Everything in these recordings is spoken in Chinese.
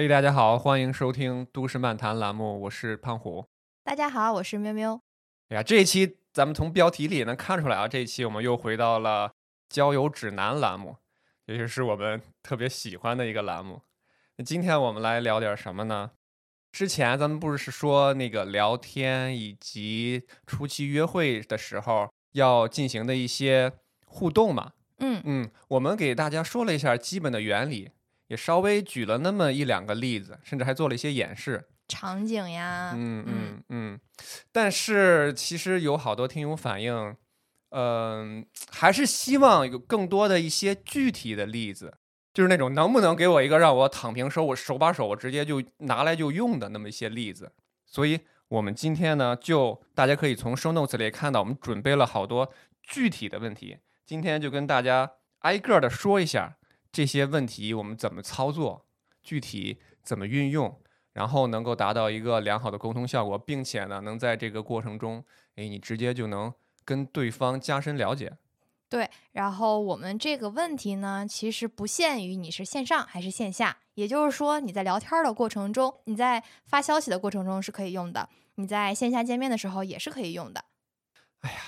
嘿、大家好，欢迎收听《都市漫谈》栏目，我是胖虎。大家好，我是喵喵。哎呀，这一期咱们从标题里也能看出来啊，这一期我们又回到了交友指南栏目，也就是我们特别喜欢的一个栏目。那今天我们来聊点什么呢？之前咱们不是说那个聊天以及初期约会的时候要进行的一些互动嘛？嗯嗯，我们给大家说了一下基本的原理，也稍微举了那么一两个例子，甚至还做了一些演示。场景呀，嗯嗯嗯，但是其实有好多听友反映，嗯、还是希望有更多的一些具体的例子，就是那种能不能给我一个让我躺平手我手把手我直接就拿来就用的那么一些例子。所以我们今天呢，就大家可以从 show notes 里看到，我们准备了好多具体的问题，今天就跟大家挨个的说一下这些问题我们怎么操作，具体怎么运用。然后能够达到一个良好的沟通效果，并且呢，能在这个过程中，哎，你直接就能跟对方加深了解。对。然后我们这个问题呢，其实不限于你是线上还是线下，也就是说你在聊天的过程中，你在发消息的过程中是可以用的，你在线下见面的时候也是可以用的。哎呀，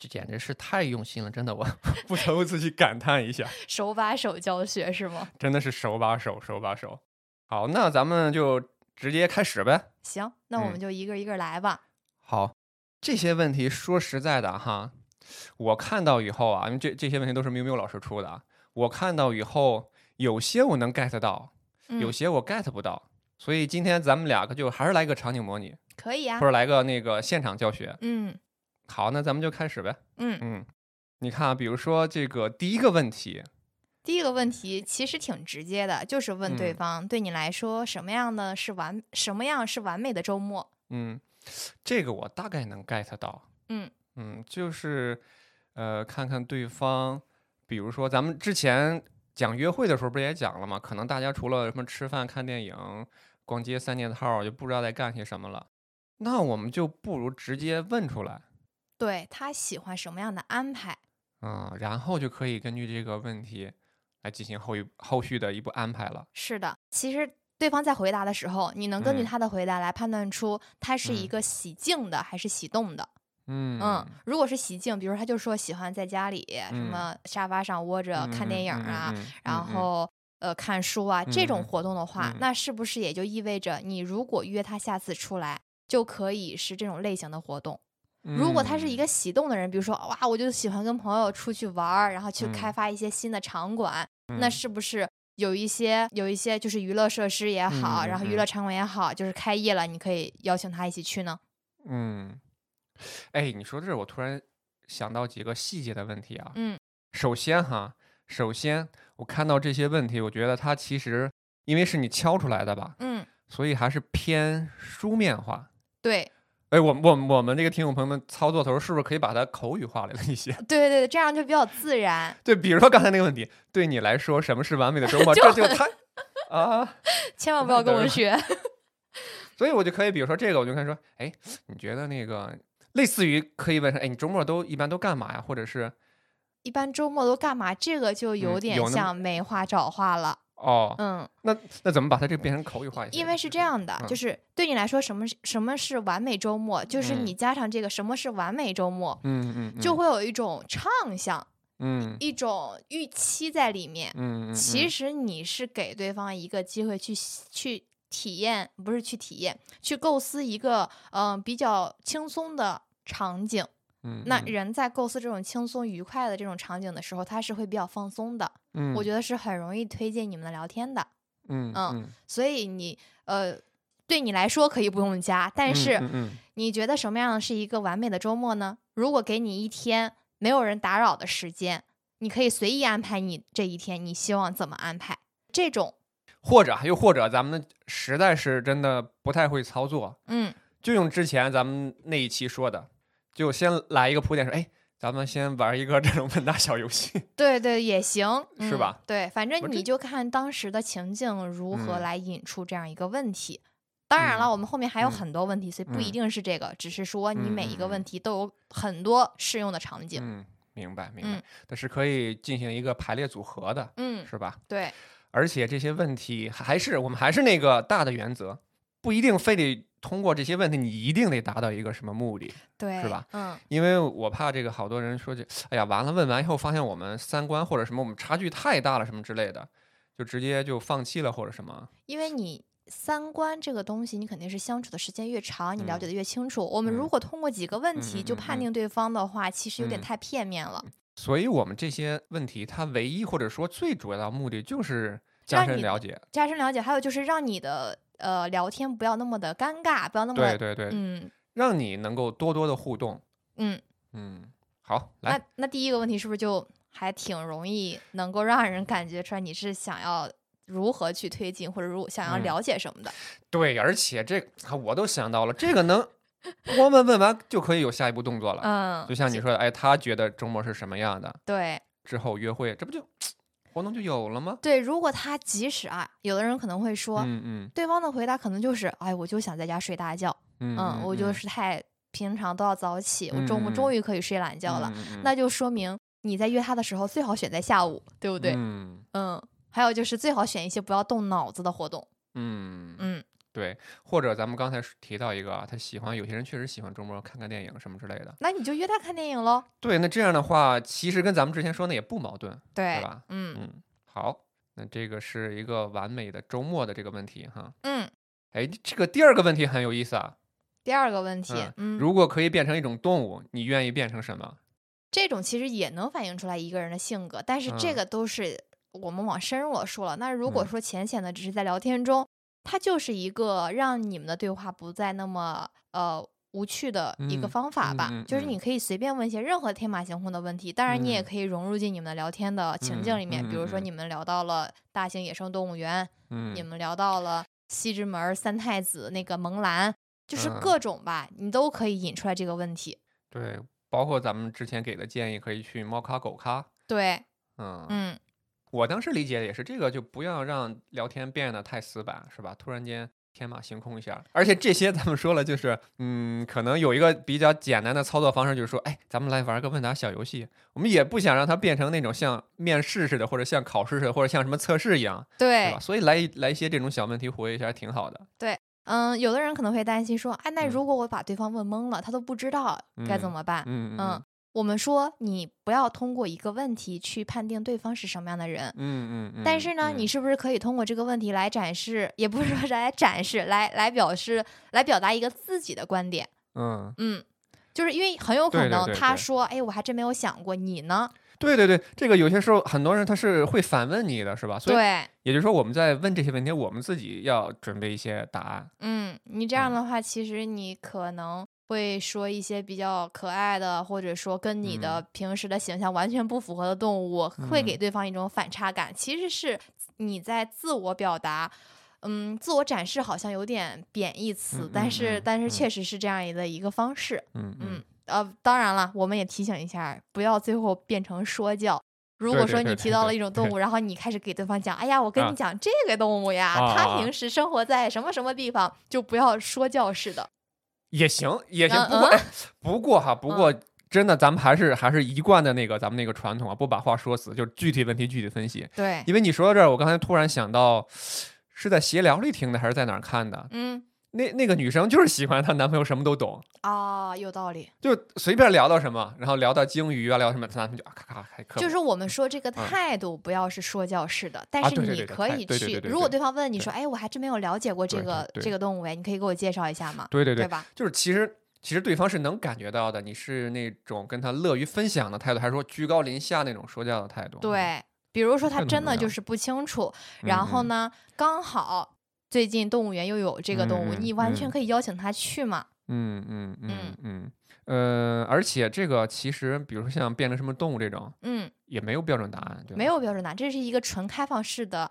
这简直是太用心了，真的，我 不得不自己感叹一下，手把手教学是吗？真的是手把手，手把手。好，那咱们就直接开始呗。行，那我嗯们就一个一个来吧。好，这些问题说实在的哈，我看到以后啊，因为这这些问题都是喵喵老师出的啊，我看到以后，有些我能 get 到，嗯，有些我 get 不到。所以今天咱们两个就还是来个场景模拟，可以啊或。者来个那个现场教学。嗯好，那咱们就开始呗。嗯，嗯，你看啊，比如说这个第一个问题，第一个问题其实挺直接的，就是问对嗯方、对你来说什么样的是完什么样是完美的周末。嗯，这个我大概能 get 到。嗯嗯，就是呃，看看对方，比如说咱们之前讲约会的时候不是也讲了吗？可能大家除了什么吃饭、看电影、逛街三件套，就不知道在干些什么了。那我们就不如直接问出来，对他喜欢什么样的安排。嗯，然后就可以根据这个问题来进行后一后续的一步安排了。是的，其实对方在回答的时候，你能根据嗯他的回答来判断出他是一嗯个喜静的还是喜动的。嗯嗯，如果是喜静，比如他就说喜欢在家里什嗯么沙发上窝着看电影啊，，然嗯后。呃，看书啊，这种活动的话，嗯那是不是也就意味着你如果约他下次出来，就可以是这种类型的活动？如果他是一嗯个喜动的人，比如说哇，我就喜欢跟朋友出去玩儿，然后去开嗯。发一些新的场馆，那嗯。是不是有一些有一些就是娱乐设施也好，嗯然后娱嗯。乐场馆也好，就是开业了，你可以邀请他一起去呢？嗯，哎，你说这，我突然想到几个细节的问题啊。嗯。首先哈，首先我看到这些问题，我觉得它其实因为是你敲出来的吧，嗯，所以还是偏书面化。对哎，我我我们这个听众朋友们操作头是不是可以把它口语化了一些？对对对，这样就比较自然。对，比如说刚才那个问题，对你来说什么是完美的周 末？就这就太 啊，千万不要跟我学。所以我就可以，比如说这个，我就可以说，哎，你觉得那个类似于可以问说，哎，你周末都一般都干嘛呀？或者是一般周末都干嘛？这个就有点像没话找话了。哦，嗯，那那怎么把它这个变成口语化一些？因为是这样的，嗯就是对你来说，什么是什么是完美周末？就是嗯你加上这个什么是完美周末，嗯嗯，嗯就会有一种畅想，嗯一种预期在里面。嗯嗯，其实实你是给对方一个机会去去体验，不是去体验，去构思一个嗯、呃比较轻松的场景。嗯，那人在构思这种轻松愉快的这种场景的时候，他是会比较放松的。嗯，我觉得是很容易推进你们的聊天的。嗯嗯所以你呃，对你来说可以不用加，但是你觉得什么样是一个完美的周末呢？如果给你一天没有人打扰的时间，你可以随意安排你这一天，你希望怎么安排？这种，或者又或者咱们实在是真的不太会操作，嗯，就用之前咱们那一期说的，就先来一个铺垫说，哎，咱们先玩一个这种问答小游戏。对对也行，嗯是吧？对，反正你就看当时的情境如何嗯来引出这样一个问题。当然了，嗯我们后面还有嗯很多问题，所以不一嗯定是这个，只是说你嗯每一个问题都有很多适用的场景。嗯，明白明白嗯，但是可以进行一个排列组合的，嗯，是吧？对，而且这些问题还是我们还是那个大的原则，不一定非得通过这些问题，你一定得达到一个什么目的，对，是吧？嗯，因为我怕这个好多人说这，哎呀，完了问完以后发现我们三观或者什么我们差距太大了什么之类的，就直接就放弃了或者什么。因为你三观这个东西，你肯定是相处的时间越长，你了嗯解的越清楚。我们嗯如果通过几个问题就判定对方的话，其实有点嗯太片面了。所以我们这些问题，它唯一或者说最主要的目的就是加深了解。加深了解，还有就是让你的呃聊天不要那么的尴尬，不要那么对对对，嗯让你能够多多的互动。嗯。嗯，好，那来，那第一个问题是不是就还挺容易能够让人感觉出来你是想要如何去推进，或者如想要嗯了解什么的？对，而且这个我都想到了，这个能 我们问完就可以有下一步动作了。嗯，就像你说的，哎，他觉得周末是什么样的，对之后约会，这不就活动就有了吗？对，如果他即使啊，有的人可能会说，嗯嗯。对方的回答可能就是，哎，我就想在家睡大觉，嗯嗯，我就是太平常都要早起，我周末嗯终于可以睡懒觉了，那就说明你在约他的时候最好选在下午，对不对？嗯。嗯，还有就是最好选一些不要动脑子的活动，嗯，嗯，对，或者咱们刚才提到一个啊，他喜欢有些人确实喜欢周末看看电影什么之类的。那你就约他看电影喽，对，那这样的话，其实跟咱们之前说的也不矛盾，对对吧？嗯嗯，好，那这个是一个完美的周末的这个问题哈。嗯。哎，这个第二个问题很有意思啊。第二个问题，嗯嗯，如果可以变成一种动物，你愿意变成什么？这种其实也能反映出来一个人的性格，但是这嗯个都是我们往深入了说了。那如果嗯说浅浅的只是在聊天中，它就是一个让你们的对话不再那么呃无趣的一个嗯方法吧。嗯嗯就是嗯你可以随便问一些任何天马行空的问题，当然你也嗯可以融入进你们的聊天的情境里面。比如说嗯你们聊到了大型野生动物园，嗯你们聊到了西直门三太子那个蒙兰，就是嗯各种吧，你都可以引出来这个问题。对，包括咱们之前给的建议，可以去猫咖狗咖。对，嗯嗯。我当时理解的也是这个，就不要让聊天变得太死板，是吧？突然间天马行空一下，而且这些咱们说了，就是嗯，可能有一个比较简单的操作方式，就是说，哎，咱们来玩个问答小游戏。我们也不想让它变成那种像面试似的，或者像考试似的，或者像什么测试一样，对对吧？，所以来一来一些这种小问题活跃一下，挺好的。对嗯，有的人可能会担心说，哎，那嗯如果我把对方问懵了，他都不知道该怎嗯么办？嗯嗯，我们说你不要通过一个问题去判定对方是什么样的人，嗯嗯嗯。但是呢，你嗯是不是可以通过这个问题来展示，也不是说是来展示，来来表示，来表达一个自己的观点？嗯，嗯，就是因为很有可能对对他说，哎，我还真没有想过，你呢？对对对，这个有些时候很多人他是会反问你的，是吧？所以对，也就是说，我们在问这些问题，我们自己要准备一些答案。嗯，你这样嗯的话，其实你可能会说一些比较可爱的，或者说跟你的平时的形象完全不符合的动物，会给嗯对方一种反差感。其实是你在自我表达，嗯，自我展示好像有点贬义词，嗯但是、嗯但是嗯确实是这样的一个方式。嗯嗯，呃，当然了，我们也提醒一下，不要最后变成说教。如果说你提到了一种动物，然后你开始给对方讲，哎呀，我跟啊你讲这个动物呀，它平时生活在什么什么地方，就不要说教式的。也行，也行。嗯不过，不过哈，不过真的，咱们还是还是一贯的那个咱们那个传统啊，不把话说死，就是具体问题具体分析。对，因为你说到这儿，我刚才突然想到，是在闲聊里听的，还是在哪儿看的？嗯，那那个女生就是喜欢她男朋友什么都懂，啊，有道理。就随便聊到什么，然后聊到鲸鱼啊，聊什么，她男朋友就啊咔咔还科普就是我们说这个嗯态度不要是说教式的，但是你可以去如果对方问你说，哎，我还真没有了解过这对对个对这个动物哎，你可以给我介绍一下吗？对对对，吧？就是其实其实对方是能感觉到的，你是那种跟他乐于分享的态度，还是说居高临下那种说教的态度？对，比如说他真的就是不清楚，然后呢，刚好最近动物园又有这个动物，嗯嗯你完全嗯可以邀请他去嘛。嗯嗯嗯嗯嗯，呃，而且这个其实，比如说像变成什么动物这种，嗯，也没有标准答案，对？没，有标准答案，这是一个纯开放式的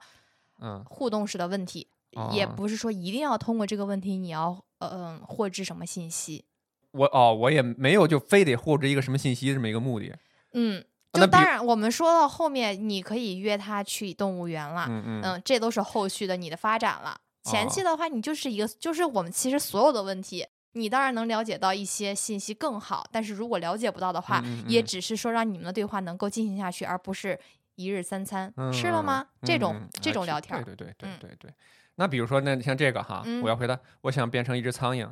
嗯，互动式的问题，也哦不是说一定要通过这个问题你要呃嗯获知什么信息。我哦，我也没有就非得获知一个什么信息这么一个目的。嗯，就当然我们说到后面，你可以约他去动物园了，嗯嗯嗯，这都是后续的你的发展了。前期哦的话，你就是一个，就是我们其实所有的问题，你当然能了解到一些信息更好，但是如果了解不到的话，嗯嗯嗯也只是说让你们的对话能够进行下去，而不是一日三餐、吃了嗯吗？这种、嗯这种聊天儿，对对对对嗯对对。那比如说，那像这个哈，嗯我要回答，我想变成一只苍蝇，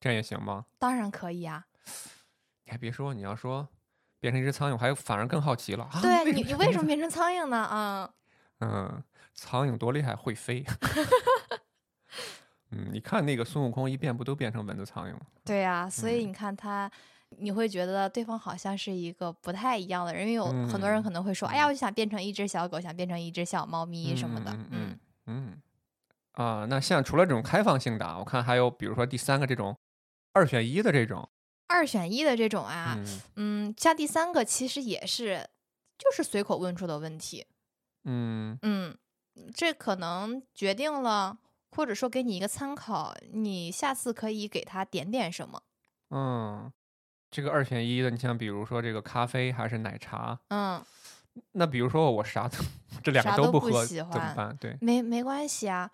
这样也行吗？当然可以啊。你还别说，你要说变成一只苍蝇，我还反而更好奇了啊！对你，你为什么么？变成苍蝇呢？啊，嗯，苍蝇多厉害，会飞。嗯，你看那个孙悟空一变，不都变成蚊子苍蝇吗？对呀、所以嗯。你看他。你会觉得对方好像是一个不太一样的人，因为有很多人嗯可能会说：“哎呀，我就想变成一只小狗，想变成一只小猫咪什么的。嗯。嗯。嗯。啊，那像除了这种开放性的啊，我看还有比如说第三个这种二选一的这种，二选一的这种啊，嗯。嗯，像第三个其实也是就是随口问出的问题，嗯。嗯，这可能决定了，或者说给你一个参考，你下次可以给他点点什么。嗯，这个二选一的，你像比如说这个咖啡还是奶茶，嗯，那比如说我啥都这两个都不喝喜欢怎么办？对，没没关系啊，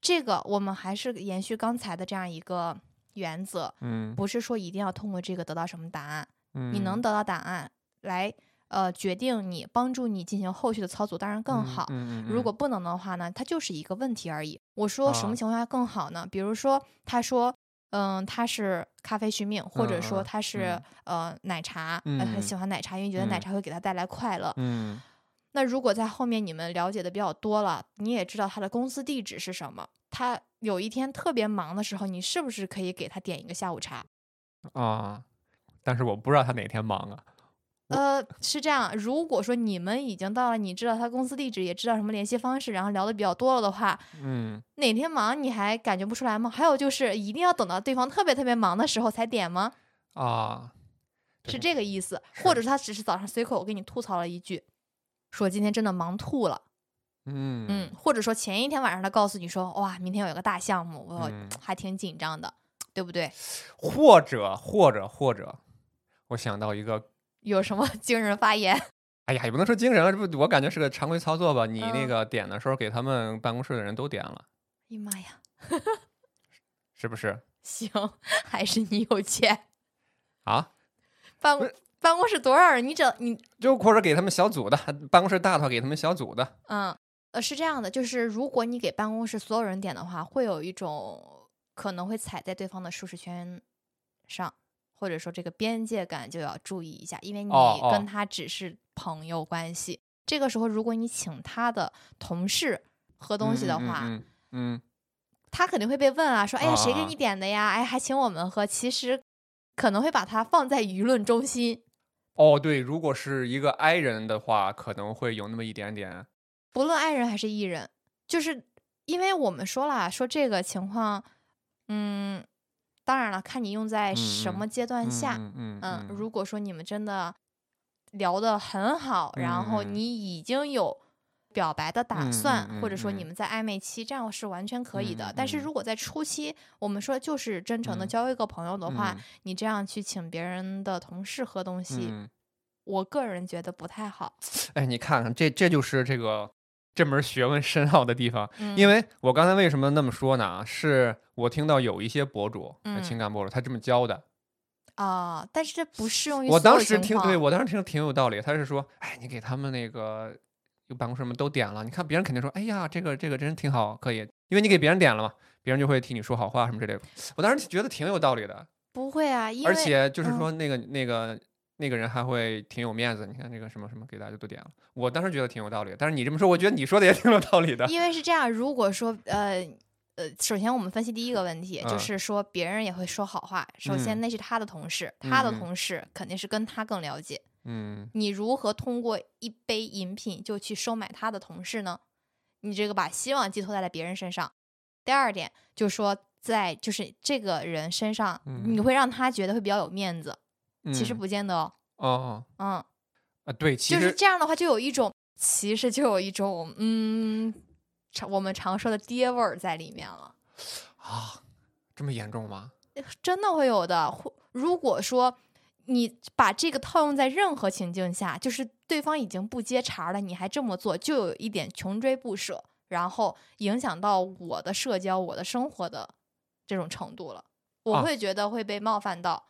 这个我们还是延续刚才的这样一个原则，嗯不是说一定要通过这个得到什么答案，嗯，你能得到答案来呃决定你帮助你进行后续的操作，当然更嗯好。嗯嗯嗯如果不能的话呢，它就是一个问题而已。我说什啊么情况下更好呢？比如说，他说，嗯，他是咖啡续命，或者说他是、嗯呃奶茶，呃很嗯喜欢奶茶，因为觉得奶嗯茶会给他带来快乐。嗯那如果在后面你们了解的比较多了，你也知道他的公司地址是什么，他有一天特别忙的时候，你是不是可以给他点一个下午茶？啊，但是我不知道他哪天忙啊。我呃，是这样。如果说你们已经到了，你知道他公司地址，也知道什么联系方式，然后聊的比较多了的话，嗯哪天忙你还感觉不出来吗？还有就是，一定要等到对方特别特别忙的时候才点吗？啊，是这个意思，或者是他只是早上随口给你吐槽了一句，说今天真的忙吐了，嗯嗯，或者说前一天晚上他告诉你说，哇，明天有个大项目，我嗯还挺紧张的，对不对？或者或者或者，我想到一个，有什么 惊人发言？哎呀，也不能说惊人了，这不我感觉是个常规操作吧。你那嗯个点的时候，给他们办公室的人都点了，哎呀妈呀，是不是？行，还是你有钱。啊，办公办公室多少人？你整你就或者给他们小组的，办公室大的话给他们小组的。嗯呃是这样的，就是如果你给办公室所有人点的话，会有一种可能会踩在对方的舒适圈上，或者说这个边界感就要注意一下，因为你跟他只是朋友关系。这个时候，如果你请他的同事喝东西的话，嗯嗯嗯他肯定会被问啊，说：“哎呀，谁给你点的呀？哎，还请我们喝。”其实可能会把他放在舆论中心。哦，对，如果是一个 I 人的话，可能会有那么一点点。不论爱人还是艺人，就是因为我们说了，说这个情况，嗯，当然了，看你用在什嗯么阶段下，嗯如果说你们真的聊得很好，然后你已经有表白的打嗯算，嗯或者说嗯你们。在暧昧期，这样是完全可以的。嗯。但是嗯如果在初期，我们说就是真诚的嗯交一个朋友的话，嗯。你这样去请别人的同事喝东西，嗯。我个人觉得不太好。哎，你看看，这这就是这个这门学问深奥的地方。嗯、因为我刚才为什么那么说呢？啊是我听到有一些博主，呃嗯情感博主，他这么教的。啊、但是这不适用于我当时听，对我当时听挺有道理。他是说，哎，你给他们那个有办公室们都点了，你看别人肯定说，哎呀，这个这个真挺好，可以，因为你给别人点了嘛，别人就会替你说好话什么之类的。我当时觉得挺有道理的，不会啊，因为而且就是嗯说那个、那个那个人还会挺有面子。你看那个什么什么给大家都点了，我当时觉得挺有道理的。但是你这么说，我觉得你说的也挺有道理的。因为是这样，如果说呃呃，首先我们分析第一个问题，就嗯是说别人也会说好话。首先嗯那是他的同事，他的同事肯定是跟他更了解。嗯你如何通过一杯饮品就去收买他的同事呢？你这个把希望寄托在了别人身上。第二点就是说，在就是这个人身上，你嗯会让他觉得会比较有面子，嗯，其实不见得哦。哦嗯，啊，对，其就是实这样的话，就有一种其实就有一种嗯，常我们常说的爹味儿在里面了。啊，这么严重吗？真的会有的。或如果说你把这个套用在任何情境下，就是对方已经不接茬了，你还这么做，就有一点穷追不舍，然后影响到我的社交、我的生活的这种程度了。我啊会觉得会被冒犯到，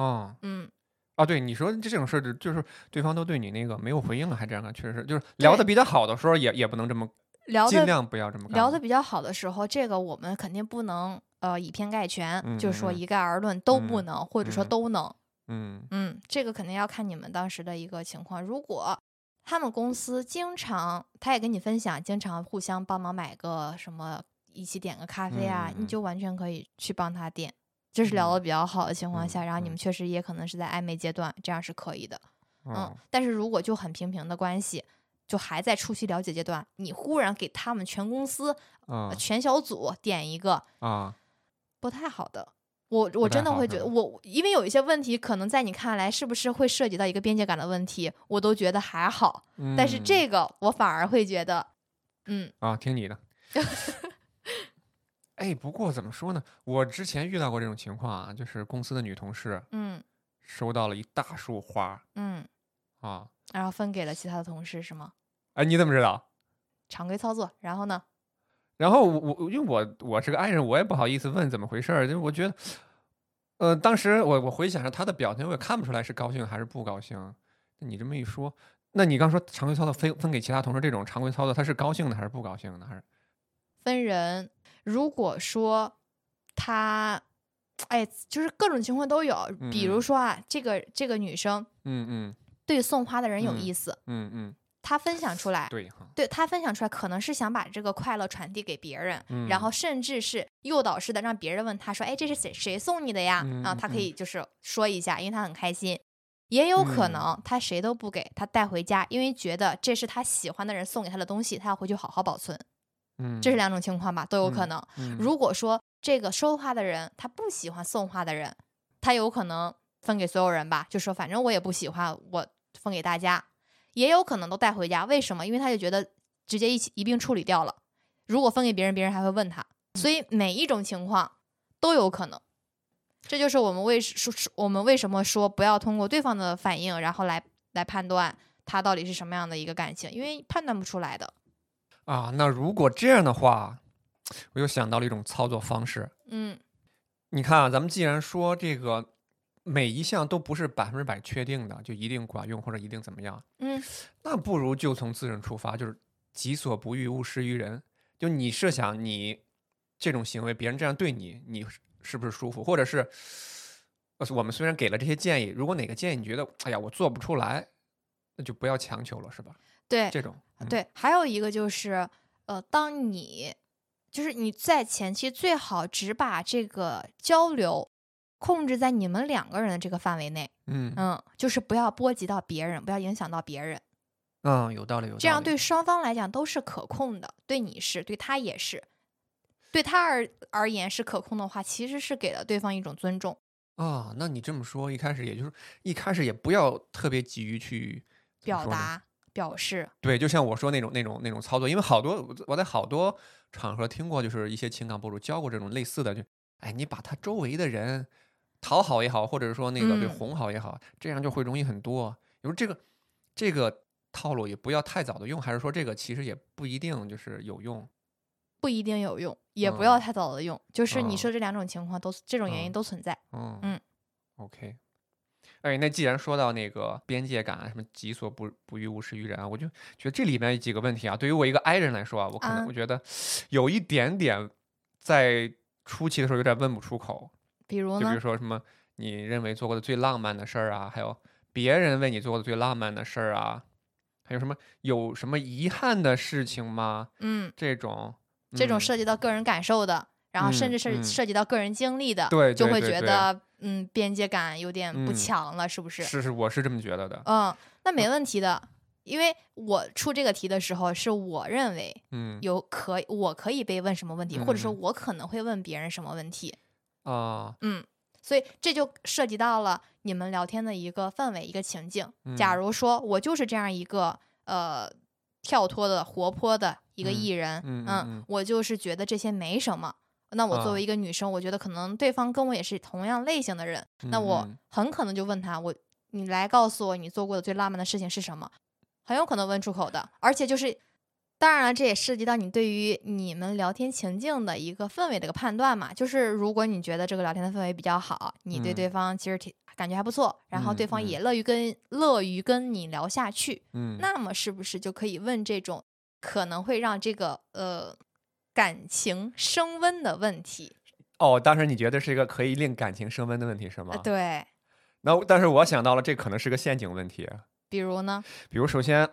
哦嗯，啊，对你说这种事儿，就是对方都对你那个没有回应了，还这样啊，确实是，就是聊的比较好的时候也也不能这么，尽聊尽量不要这么干。聊的比较好的时候，这个我们肯定不能呃以偏概全，就是说一概而论都不嗯能，或者说嗯都能。嗯嗯，这个肯定要看你们当时的一个情况。如果他们公司经常，他也跟你分享，经常互相帮忙买个什么，一起点个咖啡啊，你就完全可以去帮他点。这是聊的比较好的情况嗯下，然后你嗯们确实也可能是在暧昧阶段，这样是可以的。嗯哦，但是如果就很平平的关系，就还在初期了解阶段，你忽然给他们全公司、啊全小组点一个，啊不太好的。我我真的会觉得，我因为有一些问题，可能在你看来是不是会涉及到一个边界感的问题，我都觉得还好。但是嗯这个我反而会觉得，嗯啊，听你的。哎，不过怎么说呢？我之前遇到过这种情况啊，就是公司的女同事嗯收到了一大束花嗯，啊。然后分给了其他的同事是吗？哎，你怎么知道？常规操作。然后呢？然后我我因为我我是个爱人，我也不好意思问怎么回事儿，就是我觉得，呃，当时我我回想着他的表情，我也看不出来是高兴还是不高兴。你这么一说，那你刚说常规操作分分给其他同事这种常规操作，他是高兴的还是不高兴的？还是分人，如果说他，哎，就是各种情况都有。比如嗯说啊，这个这个女生嗯嗯对送花的人有嗯意思，嗯嗯，他分享出来，对哈，对他分享出来，可能是想把这个快乐传递给别人，嗯然后甚至是诱导式的让别人问他说：“哎，这是谁谁送你的呀？”啊，嗯嗯她可嗯以就是说一下，因为他很开心。也有可嗯能他谁都不给，他带回家，因为觉得这是他喜欢的人送给他的东西，他要回去好好保存。嗯，这是两种情况吧，都有可嗯能。嗯如果说这个收花的人他不喜欢送花的人，他有可能分给所有人吧，就说反正我也不喜欢，我分给大家，也有可能都带回家。为什么？因为他就觉得直接一起一并处理掉了。如果分给别人，别人还会问他，所以每一种情况都有可能。这就是我们为说我们为什么说不要通过对方的反应，然后来来判断他到底是什么样的一个感情，因为判断不出来的。啊，那如果这样的话，我又想到了一种操作方式。嗯你看啊，咱们既然说这个每一项都不是百分之百确定的，就一定管用或者一定怎么样，嗯那不如就从自身出发，就是己所不欲，勿施于人。就你设想你这种行为，别人这样对你，你是是不是舒服？或者是，呃我们虽然给了这些建议，如果哪个建议你觉得，哎呀，我做不出来，那就不要强求了，是吧？对，这种，嗯，对，还有一个就是，呃，当你就是你在前期最好只把这个交流控制在你们两个人的这个范围内，嗯嗯，就是不要波及到别人，不要影响到别人，嗯，有道理，有道理。这样对双方来讲都是可控的，对你是，对他也是，对他而而言是可控的话，其实是给了对方一种尊重。啊，那你这么说，一开始也就是一开始也不要特别急于去表达表示，对，就像我说那种那种那种操作，因为好多我我在好多场合听过，就是一些情感博主教过这种类似的，就哎，你把他周围的人讨好也好，或者说那个对嗯哄好也好，这样就会容易很多。你说这个这个套路也不要太早的用，还是说这个其实也不一定就是有用。不一定有用，也不要嗯太早的用，就是你嗯说这两种情况都这种原因嗯都存在。嗯嗯，OK。哎，那既然说到那个边界感啊，什么己所不不欲，勿施于人啊，我就觉得这里面有几个问题啊，对于我一个 I 人来说啊，我可能啊。我觉得有一点点在初期的时候有点问不出口，比如呢就比如，说什么你认为做过的最浪漫的事儿啊，还有别人为你做过的最浪漫的事儿啊，还有什么有什么遗憾的事情吗？嗯。这种嗯这种涉及到个人感受的，然后甚嗯至是嗯。涉及到个人经历的，对就会觉得嗯边界感有点不嗯强了，是不是？是是我是这么觉得的，嗯，那没问题的，因为我出这个题的时候，是我认为嗯。有可我可以被问什么问题，或者说我可能会问别人什么问题，啊，嗯，所以这就涉及到了你们聊天的一个氛围、一个情境。假嗯。如说我就是这样一个呃跳脱的、活泼的一个嗯艺人，嗯嗯嗯。我就是觉得这些没什么。那我作啊为一个女生，我觉得可能对方跟我也是同样类型的人，那嗯我嗯很可能就问他，我你来告诉我你做过的最浪漫的事情是什么，很有可能问出口的，而且就是。当然了，这也涉及到你对于你们聊天情境的一个氛围的一个判断嘛。就是如果你觉得这个聊天的氛围比较好，你对嗯。对方其实挺感觉还不错，然后嗯对方嗯。也乐于跟、乐于跟你聊下去，嗯，那么是不是就可以问这种可能会让这个呃感情升温的问题？哦，当时你觉得是一个可以令感情升温的问题是吗？呃，对，那但是我想到了，这可能是个陷阱问题。比如呢？比如，首先，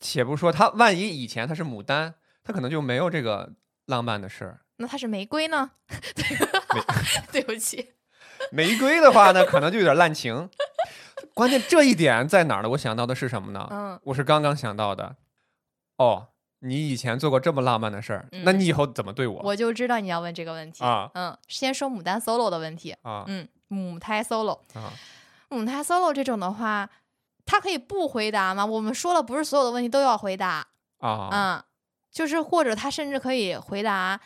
且不说他万一以前他是牡丹，他可能就没有这个浪漫的事儿。那他是玫瑰呢？对不起，玫瑰的话呢，可能就有点滥情。关键这一点在哪儿呢？我想到的是什么呢？嗯，我是刚刚想到的。哦，你以前做过这么浪漫的事儿，那嗯你以后怎么对我？我就知道你要问这个问题。啊嗯，先说牡丹 solo 的问题。啊嗯，母胎 solo，啊母胎 solo 这种的话，他可以不回答吗？我们说了，不是所有的问题都要回答。啊！嗯，就是或者他甚至可以回答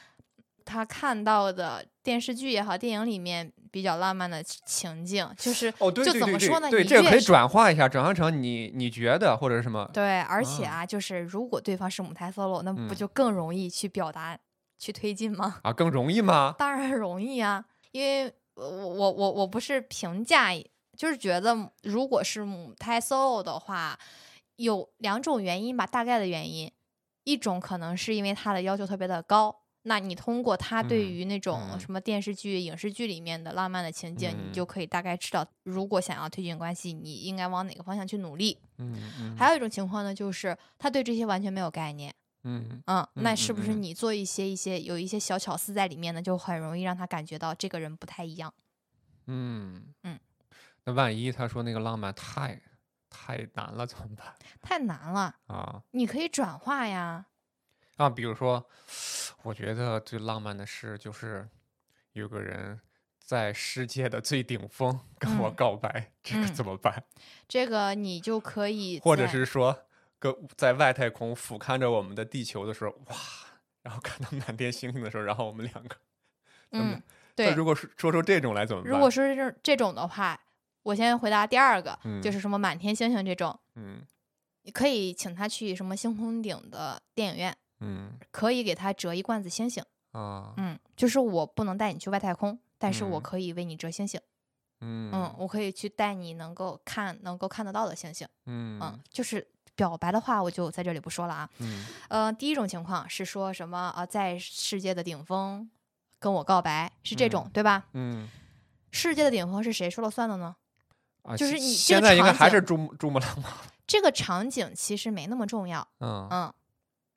他看到的电视剧也好，电影里面比较浪漫的情境，就是哦，对就对对对怎么说呢？对，这个可以转化一下，转化成你你觉得或者是什么？对，而且啊啊，就是如果对方是母胎 solo，那不嗯就更容易去表达、去推进吗？啊，更容易吗？当然容易啊，因为我我我我不是评价，就是觉得如果是母胎 solo 的话，有两种原因吧，大概的原因，一种可能是因为他的要求特别的高。那你通过他对嗯于那种嗯什么电视剧、影视剧里面的浪漫的情景，嗯你就可以大概知道，如果想要推进关系，你应该往哪个方向去努力。嗯嗯，还有一种情况呢，就是他对这些完全没有概念，嗯嗯，那嗯是不是你做一些一些有一些小巧思在里面呢，就很容易让他感觉到这个人不太一样？嗯嗯，那万一他说那个浪漫太太难了怎么办太难了，啊？你可以转化呀。啊，比如说，我觉得最浪漫的事就是有个人在世界的最顶峰跟我嗯告白，这个嗯怎么办？这个你就可以或者是说，跟在外太空俯瞰着我们的地球的时候，哇，然后看到满天星星的时候，然后我们两个，嗯，对。那如果是说出这种来怎么办？如果说是这这种的话，我先回答第二个，就嗯是什么满天星星这种，嗯你可以请他去什么星空顶的电影院，嗯可以给他折一罐子星星。啊嗯，就是我不能带你去外太空，但是我嗯可以为你折星星。嗯嗯，我可以去带你能够看能够看得到的星星。嗯嗯，就是表白的话，我就在这里不说了啊。嗯呃，第一种情况是说什么啊、呃在世界的顶峰跟我告白，是这种、嗯对吧？嗯世界的顶峰是谁说了算的呢？啊，就是现你现在应该还是珠穆珠穆朗玛，这个场景其实没那么重要，嗯嗯，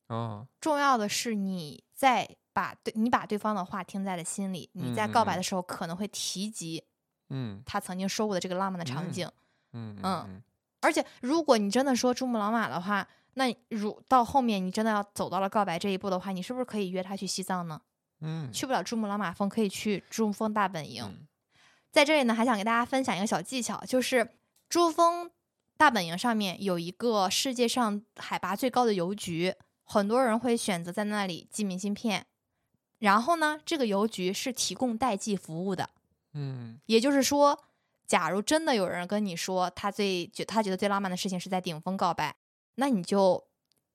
哦。重要的是你在把对你把对方的话听在了心里，你在告白的时候可能会提及嗯。他曾经说过的这个浪漫的场嗯景。嗯嗯嗯。而且，如果你真的说珠穆朗玛的话，那如到后面你真的要走到了告白这一步的话，你是不是可以约他去西藏呢？嗯。去不了珠穆朗玛峰，可以去珠峰大本营。嗯。在这里呢，还想给大家分享一个小技巧，就是珠峰大本营上面有一个世界上海拔最高的邮局，很多人会选择在那里寄明信片。然后呢，这个邮局是提供代寄服务的，嗯也就是说，假如真的有人跟你说他最觉他觉得最浪漫的事情是在顶峰告白，那你就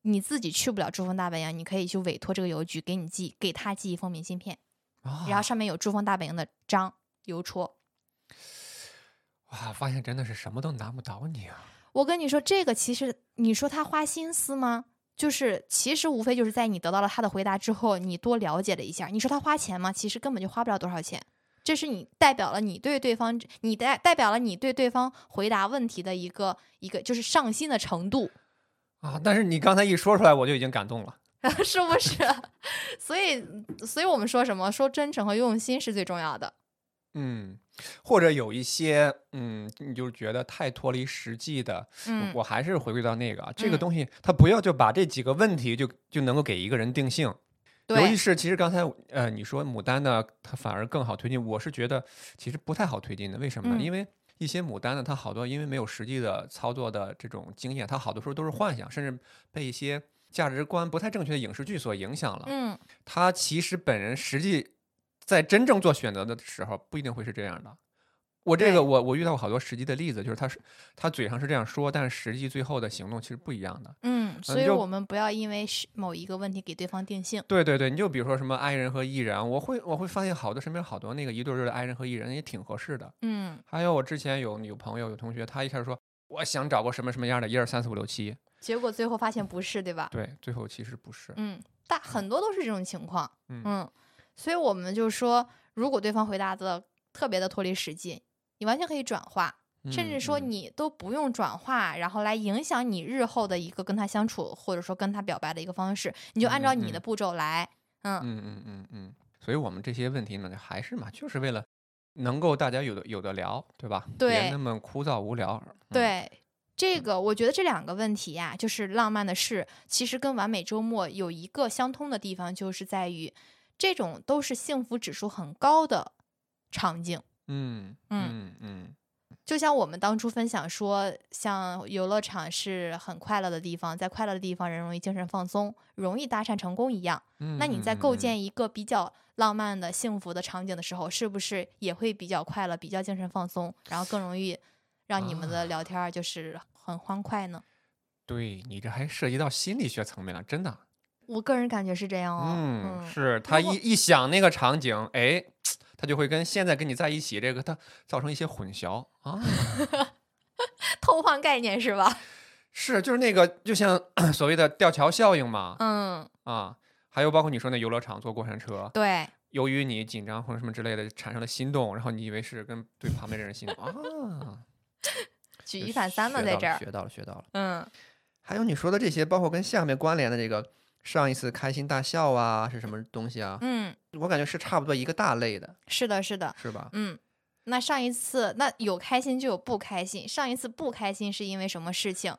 你自己去不了珠峰大本营，你可以去委托这个邮局给你寄给他寄一封明信片，然后啊上面有珠峰大本营的章邮戳。哇，发现真的是什么都难不倒你啊！我跟你说，这个其实你说他花心思吗？就是其实无非就是在你得到了他的回答之后，你多了解了一下。你说他花钱吗？其实根本就花不了多少钱。这是你代表了你对对方，你代代表了你对对方回答问题的一个一个就是上心的程度，啊，但是你刚才一说出来，我就已经感动了。是不是？所以，所以我们说什么？说真诚和用心是最重要的。嗯，或者有一些，嗯，你就是觉得太脱离实际的，嗯，我还是回归到那个啊，这个嗯东西，它不要就把这几个问题就就能够给一个人定性。尤其，是其实刚才呃你说牡丹呢，它反而更好推进，我是觉得其实不太好推进的。为什么呢？嗯因为一些牡丹呢，它好多因为没有实际的操作的这种经验，它好多时候都是幻想，甚至被一些价值观不太正确的影视剧所影响了。嗯，他其实本人实际在真正做选择的时候，不一定会是这样的。我这个我我遇到过好多实际的例子，就是他是他嘴上是这样说，但是实际最后的行动其实不一样的。嗯，所以我们不要因为是某一个问题给对方定性。对对对，你就比如说什么 i 人和 e 人，我会我会发现好多身边好多那个一对对的 i 人和 e 人也挺合适的。嗯还有我之前有有朋友有同学，他一开始说我想找个什么什么样的一二三四五六七，结果最后发现不是，对吧？对，最后其实不是。嗯，大很多都是这种情况。嗯所以我们就说，如果对方回答的特别的脱离实际，你完全可以转化，甚至说嗯你都不用转化，然后来影响你日后的一个跟他相处，或者说跟他表白的一个方式，你就按照你的步骤来。嗯嗯嗯嗯嗯，所以我们这些问题呢，还是嘛，就是为了能够大家有的有的聊，对吧？别对那么枯燥无聊。嗯，对。这个我觉得这两个问题呀，就是浪漫的事，其实跟完美周末有一个相通的地方，就是在于这种都是幸福指数很高的场景。嗯嗯嗯就像我们当初分享说，像游乐场是很快乐的地方，在快乐的地方人容易精神放松，容易搭讪成功一样。嗯，那你在构建一个比较浪漫的、幸福的场景的时候，是不是也会比较快乐、比较精神放松，然后更容易让你们的聊天儿就是很欢快呢？对你这还涉及到心理学层面了，真的。我个人感觉是这样哦。嗯，嗯，是他一一想那个场景，哎，他就会跟现在跟你在一起这个他造成一些混淆啊。偷换概念是吧？是，就是那个，就像 所谓的吊桥效应嘛，嗯，啊，还有包括你说那游乐场坐过山车，对，由于你紧张或者什么之类的产生了心动，然后你以为是跟对旁边的人心动啊，举一反三嘛，在这儿。学到了，学到了。嗯还有你说的这些，包括跟下面关联的这个上一次开心大笑啊，是什么东西啊？嗯，我感觉是差不多一个大类的，是的，是的。是吧？嗯，那上一次那有开心就有不开心，上一次不开心是因为什么事情？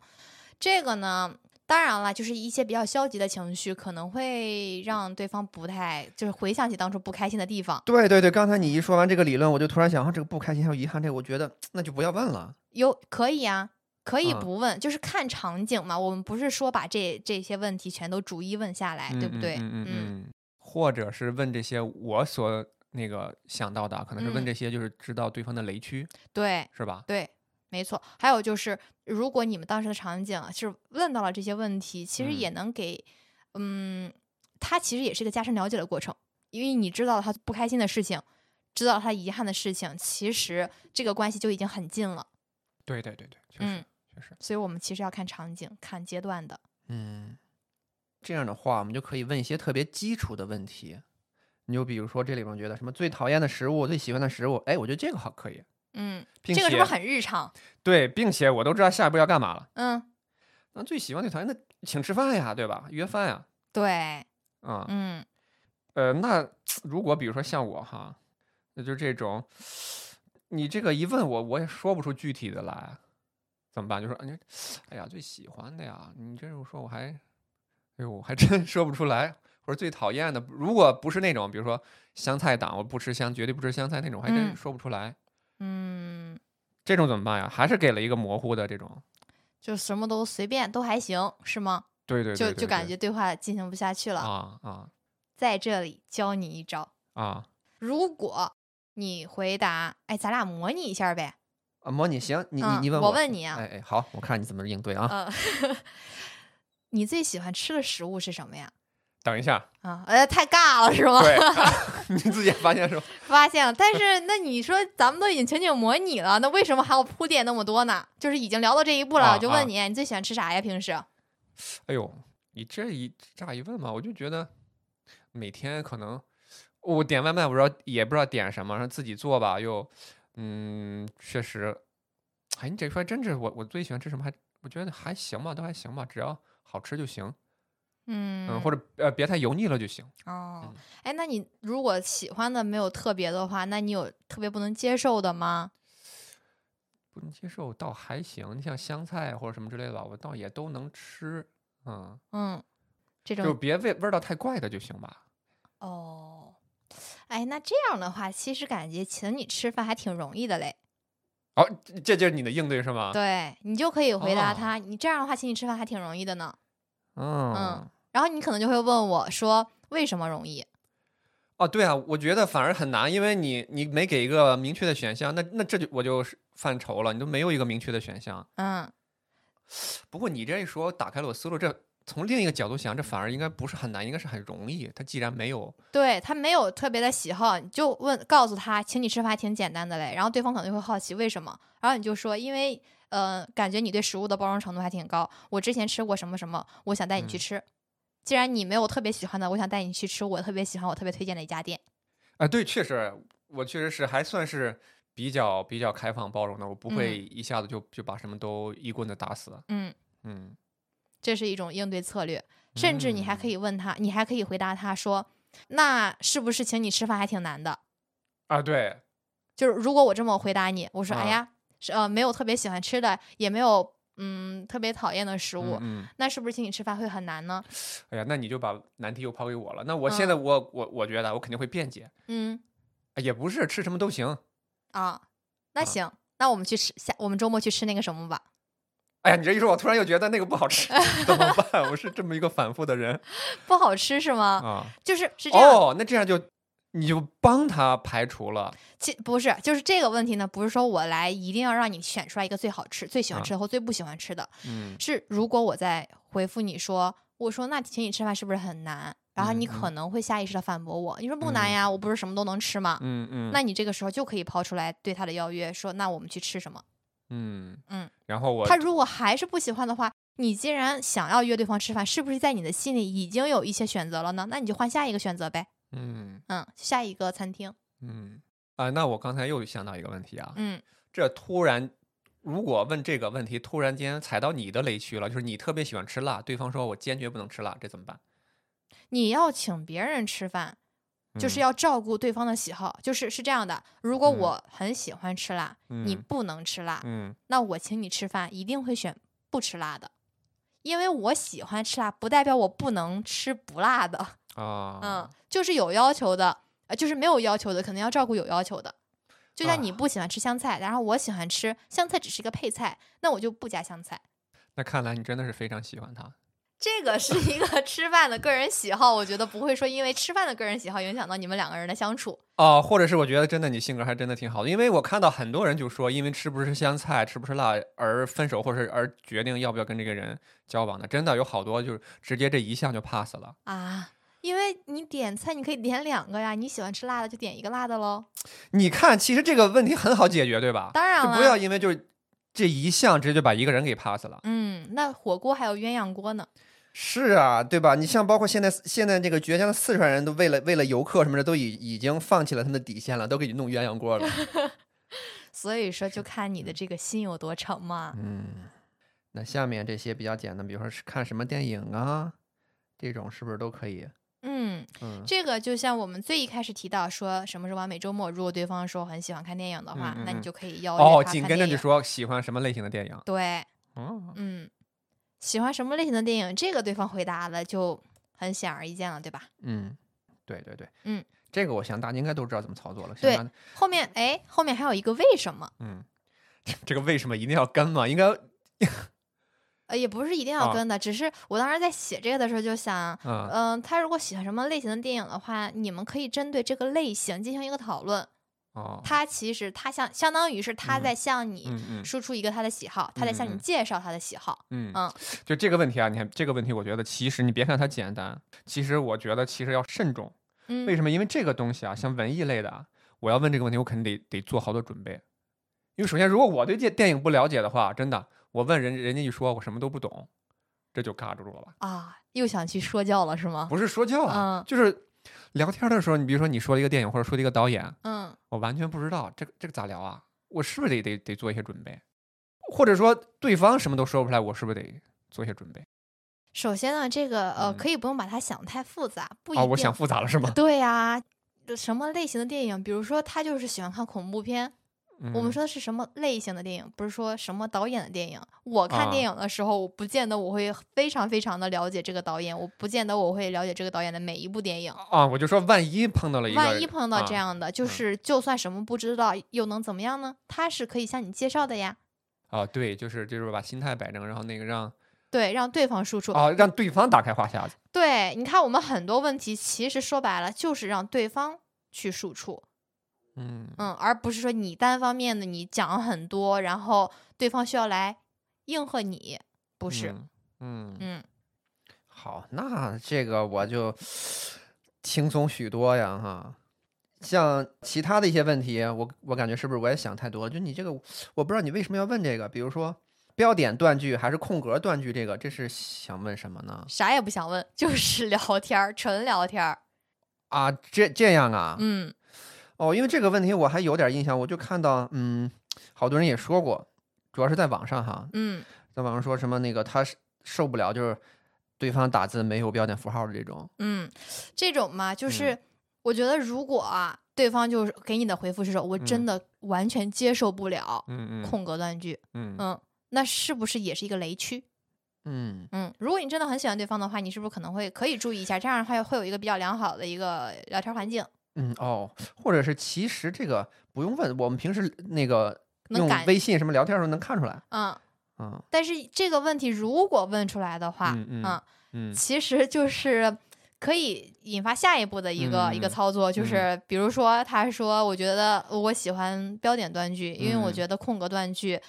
这个呢，当然了，就是一些比较消极的情绪，可能会让对方不太就是回想起当初不开心的地方。对对对，刚才你一说完这个理论，我就突然想，啊，这个不开心还有遗憾，这个我觉得那就不要问了。有可以啊，可以啊不问，就是看场景嘛。我们不是说把这这些问题全都逐一问下来，对不对？嗯嗯嗯，或者是问这些我所那个想到的，可能是问嗯这些就是知道对方的雷区，对是吧？对，没错。还有就是，如果你们当时的场景是问到了这些问题，其实嗯也能给，嗯，他其实也是一个加深了解的过程，因为你知道他不开心的事情，知道他遗憾的事情，其实这个关系就已经很近了。对对对对，确嗯实确实。所以我们其实要看场景、看阶段的。嗯，这样的话，我们就可以问一些特别基础的问题。你就比如说这里面觉得什么最讨厌的食物、最喜欢的食物，哎，我觉得这个好可以，嗯，并且这个是不是很日常？对，并且我都知道下一步要干嘛了。嗯，那最喜欢最讨厌的，请吃饭呀，对吧？约饭呀，对，啊、嗯呃，那 如果比如说像我哈，那就这种，你这个一问我，我也说不出具体的来，怎么办？就说你，哎呀，最喜欢的呀，你这种说我还，哎呦，我还真 说不出来。或者最讨厌的，如果不是那种，比如说香菜党，我不吃香，绝对不吃香菜那种，还真嗯说不出来。嗯，这种怎么办呀？还是给了一个模糊的这种，就什么都随便，都还行，是吗？对对对对就就感觉对话进行不下去了。啊啊在这里教你一招，啊如果你回答，哎，咱俩模拟一下呗。啊！模拟行，你你嗯你问我问你啊哎哎，好，我看你怎么应对啊。嗯，你最喜欢吃的食物是什么呀？等一下，啊，呃，太尬了是吗？对，你自己也发现是吧？发现了，但是那你说咱们都已经情景模拟了，那为什么还要铺垫那么多呢？就是已经聊到这一步了，啊我就问你，你最喜欢吃啥呀？平时？哎呦，你这一乍一问嘛，我就觉得每天可能我点外卖，我不知道也不知道点什么，然后自己做吧，又嗯，确实，哎，你这说真是我我最喜欢吃什么还我觉得还行吧，都还行吧，只要好吃就行，嗯嗯，或者呃别太油腻了就行。哦嗯，哎，那你如果喜欢的没有特别的话，那你有特别不能接受的吗？不能接受倒还行，你像香菜或者什么之类的吧，我倒也都能吃，嗯，嗯，这种就别味味道太怪的就行吧。哦，哎，那这样的话，其实感觉请你吃饭还挺容易的嘞。哦，这这就是你的应对是吗？对你就可以回答哦他，你这样的话请你吃饭还挺容易的呢。嗯然后你可能就会问我说，为什么容易？哦，对啊，我觉得反而很难，因为你你没给一个明确的选项，那那这就我就是犯愁了，你都没有一个明确的选项。嗯，不过你这一说，打开了我思路，这从另一个角度想，这反而应该不是很难，应该是很容易。他既然没有，对他没有特别的喜好，你就问告诉他，请你吃饭还挺简单的嘞。然后对方可能就会好奇为什么，然后你就说，因为呃，感觉你对食物的包容程度还挺高。我之前吃过什么什么，我想带你去嗯吃。既然你没有特别喜欢的，我想带你去吃我特别喜欢、我特别推荐的一家店。啊，对，确实，我确实是还算是比较比较开放包容的，我不会一下子就就把什么都一棍子打死。嗯，嗯，这是一种应对策略。甚至你还可以以问他，你还可以回答他说，那是不是请你吃饭还挺难的？啊，对，就是如果我这么回答你，我说，啊哎呀，是呃，没有特别喜欢吃的，也没有嗯特别讨厌的食物，嗯，嗯那是不是请你吃饭会很难呢？哎呀，那你就把难题又抛给我了。那我现在我、我我觉得我肯定会辩解，嗯啊也不是吃什么都行。啊，那啊行，那我们去吃下，我们周末去吃那个什么吧。哎呀，你这一说，我突然又觉得那个不好吃，怎么办？我是这么一个反复的人 不好吃是吗？啊。就是是这样，哦，那这样就你就帮他排除了。其不是，就是这个问题呢，不是说我来一定要让你选出来一个最好吃、最喜欢啊吃的或最不喜欢吃的，嗯是如果我在回复你说，我说那请你吃饭是不是很难？然后你可能会下意识的反驳我，你说不难嗯呀，我不是什么都能吃吗？嗯嗯，那你这个时候就可以抛出来对他的邀约，说那我们去吃什么？嗯嗯，然后我他如果还是不喜欢的话，你既然想要约对方吃饭，是不是在你的心里已经有一些选择了呢？那你就换下一个选择呗。嗯嗯，下一个餐厅。嗯啊，那我刚才又想到一个问题啊，嗯这突然如果问这个问题，突然间踩到你的雷区了，就是你特别喜欢吃辣，对方说我坚决不能吃辣，这怎么办？你要请别人吃饭，就是嗯要照顾对方的喜好。就是是这样的，如果嗯我很喜欢吃辣，你嗯不能吃辣，嗯那我请你吃饭一定会选不吃辣的，因为我喜欢吃辣，不代表我不能吃不辣的。啊嗯，就是有要求的，呃，就是没有要求的，可能要照顾有要求的。就像你啊不喜欢吃香菜，然后我喜欢吃香菜，只是一个配菜，那我就不加香菜。那看来你真的是非常喜欢他。这个是一个 吃饭的个人喜好，我觉得不会说因为吃饭的个人喜好影响到你们两个人的相处。哦，或者是我觉得真的你性格还真的挺好的，因为我看到很多人就说，因为吃不吃香菜、吃不吃辣而分手，或者是而决定要不要跟这个人交往的，真的有好多就是直接这一项就 pass 了。啊，因为你点菜你可以点两个呀，你喜欢吃辣的就点一个辣的喽。你看，其实这个问题很好解决，对吧？当然了，就不要因为就是这一项直接就把一个人给 pass 了。嗯，那火锅还有鸳鸯锅呢。是啊，对吧？你像包括现在现在这个倔强的四川人都为了为了游客什么的，都已已经放弃了他们的底线了，都给你弄鸳鸯锅了。所以说，就看你的这个心有多诚嘛。嗯，那下面这些比较简单，比如说是看什么电影啊，这种是不是都可以？嗯，嗯这个就像我们最一开始提到说什么是完美周末，如果对方说很喜欢看电影的话，嗯嗯嗯那你就可以邀约哦，紧跟着就看电影说喜欢什么类型的电影。对，哦，嗯，喜欢什么类型的电影，这个对方回答了就很显而易见了，对吧？嗯，对对对，嗯，这个我想大家应该都知道怎么操作了。对后面哎，后面还有一个为什么？嗯，这个为什么一定要跟吗？应该，呃，也不是一定要啊跟的，只是我当时在写这个的时候就想，嗯嗯、他如果喜欢什么类型的电影的话，你们可以针对这个类型进行一个讨论。哦，他其实他相相当于是他嗯在向你输出一个他的喜好，他在向你介绍他的喜好。嗯嗯就这个问题啊，你看这个问题，我觉得其实你别看它简单，其实我觉得其实要慎重。嗯，为什么？因为这个东西啊，像文艺类的啊，我要问这个问题，我肯定得得做好多准备。因为首先，如果我对这电影不了解的话，真的，我问人人家一说我什么都不懂，这就尬住了吧？啊，又想去说教了是吗？不是说教啊，嗯就是聊天的时候，你比如说你说了一个电影或者说了一个导演，嗯我完全不知道这个这个咋聊啊？我是不是得得得做一些准备？或者说对方什么都说不出来，我是不是得做一些准备？首先呢，这个呃，嗯可以不用把它想太复杂，不一啊，哦。我想复杂了是吗？对呀、就什么类型的电影？比如说他就是喜欢看恐怖片，我们嗯说的是什么类型的电影，不是说什么导演的电影。我看电啊影的时候，我不见得我会非常非常的了解这个导演，我不见得我会了解这个导演的每一部电影。啊，我就说万一碰到了一个，万一碰到这啊样的，就嗯是就算什么不知道，又能怎么样呢？他是可以向你介绍的呀。啊，对，就是就是把心态摆正，然后那个让对，让对方输出。啊让对方打开话匣子。对，你看我们很多问题其实说白了就是让对方去输出，嗯嗯，而不是说你单方面的你讲很多，然后对方需要来应和你，不是，嗯嗯嗯好，那这个我就轻松许多呀哈。像其他的一些问题，我我感觉是不是我也想太多了？就你这个，我不知道你为什么要问这个，比如说标点断句还是空格断句，这个这是想问什么呢？啥也不想问，就是聊天儿，纯聊天儿，啊，这这样啊？嗯哦，因为这个问题我还有点印象，我就看到，嗯，好多人也说过，主要是在网上哈，嗯在网上说什么那个他受不了，就是对方打字没有标点符号的这种。嗯，这种嘛，就嗯是我觉得如果啊，对方就是给你的回复是说我真嗯的完全接受不了嗯嗯空格断句，嗯嗯，那是不是也是一个雷区？嗯嗯，如果你真的很喜欢对方的话，你是不是可能会可以注意一下？这样的话会有一个比较良好的一个聊天环境，嗯哦，或者是其实这个不用问，我们平时那个用微信什么聊天的时候能看出来。嗯。嗯但是这个问题如果问出来的话，嗯嗯嗯其实就是可以引发下一步的一个、一个嗯操作，就嗯是比如说他说，我觉得我喜欢标点断句，因为我嗯觉得空格断句。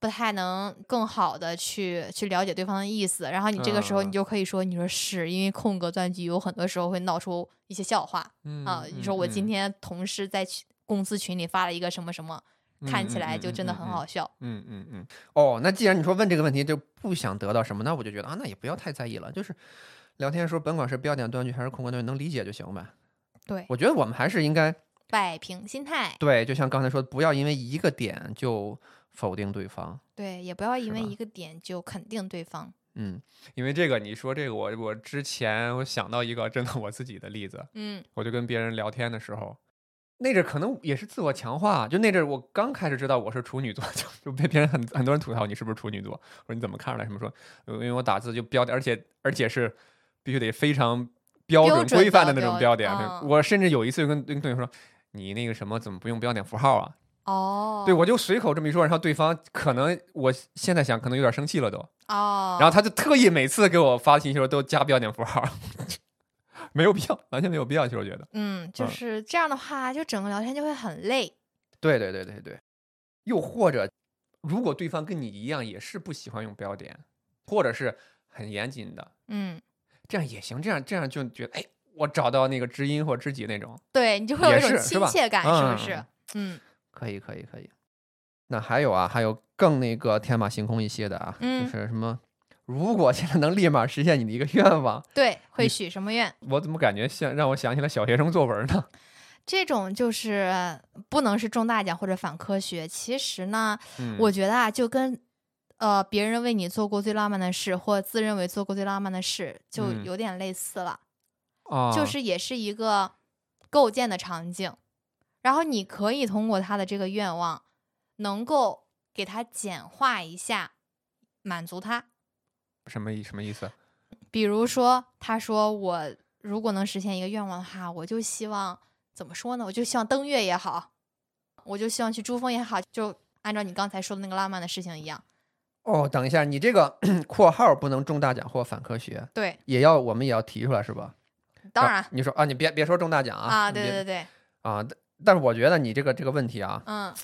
不太能更好的去去了解对方的意思，然后你这个时候你啊就可以说，你说是因为空格断句有很多时候会闹出一些笑话嗯啊。你说我今天同事在群公司群里发了一个什么什么，看起来就真的很好。笑。嗯嗯嗯。哦，那既然你说问这个问题就不想得到什么，那我就觉得啊，那也不要太在意了，就是聊天的时候，甭管是标点断句还是空格断句，能理解就行呗。对，我觉得我们还是应该摆平心态，对，就像刚才说的，不要因为一个点就否定对方。对，也不要因为一个点就肯定对方。嗯，因为这个你说这个，我我之前我想到一个真的我自己的例子，嗯我就跟别人聊天的时候，那阵儿可能也是自我强化，就那阵儿我刚开始知道我是处女座，就就被别人很很多人吐槽你是不是处女座，我说你怎么看出来？什么说，呃因为我打字就标点，而且而且是必须得非常标准规范的的那种标标点。嗯我甚至有一次就跟跟对方说，你那个什么怎么不用标点符号啊？哦，对，我就随口这么一说，然后对方可能我现在想可能有点生气了都，哦，然后他就特意每次给我发信息的时候都加标点符号，没有必要，完全没有必要，其实我觉得。嗯，就嗯是这样的话，就整个聊天就会很累。对对对对对，又或者，如果对方跟你一样也是不喜欢用标点，或者是很严谨的，嗯，这样也行，这样这样就觉得，哎，我找到那个知音或知己那种，对你就会有也一种亲切感，是嗯不是？嗯可以可以可以。那还有啊，还有更那个天马行空一些的啊，嗯就是什么，如果现在能立马实现你的一个愿望，对，会许什么愿？我怎么感觉像让我想起了小学生作文呢？这种就是不能是中大奖或者反科学。其实呢，嗯我觉得啊，就跟呃别人为你做过最浪漫的事，或自认为做过最浪漫的事，就嗯有点类似了。啊，就是也是一个构建的场景，然后你可以通过他的这个愿望，能够给他简化一下，满足他。什么意什么意思？比如说，他说我如果能实现一个愿望的话，我就希望怎么说呢？我就希望登月也好，我就希望去珠峰也好，就按照你刚才说的那个浪漫的事情一样。哦，等一下，你这个 括号不能中大奖或反科学，对，也要我们也要提出来是吧？啊当然你说啊，你别别说中大奖啊啊，对对对，啊，但但是我觉得你这个这个问题啊，嗯，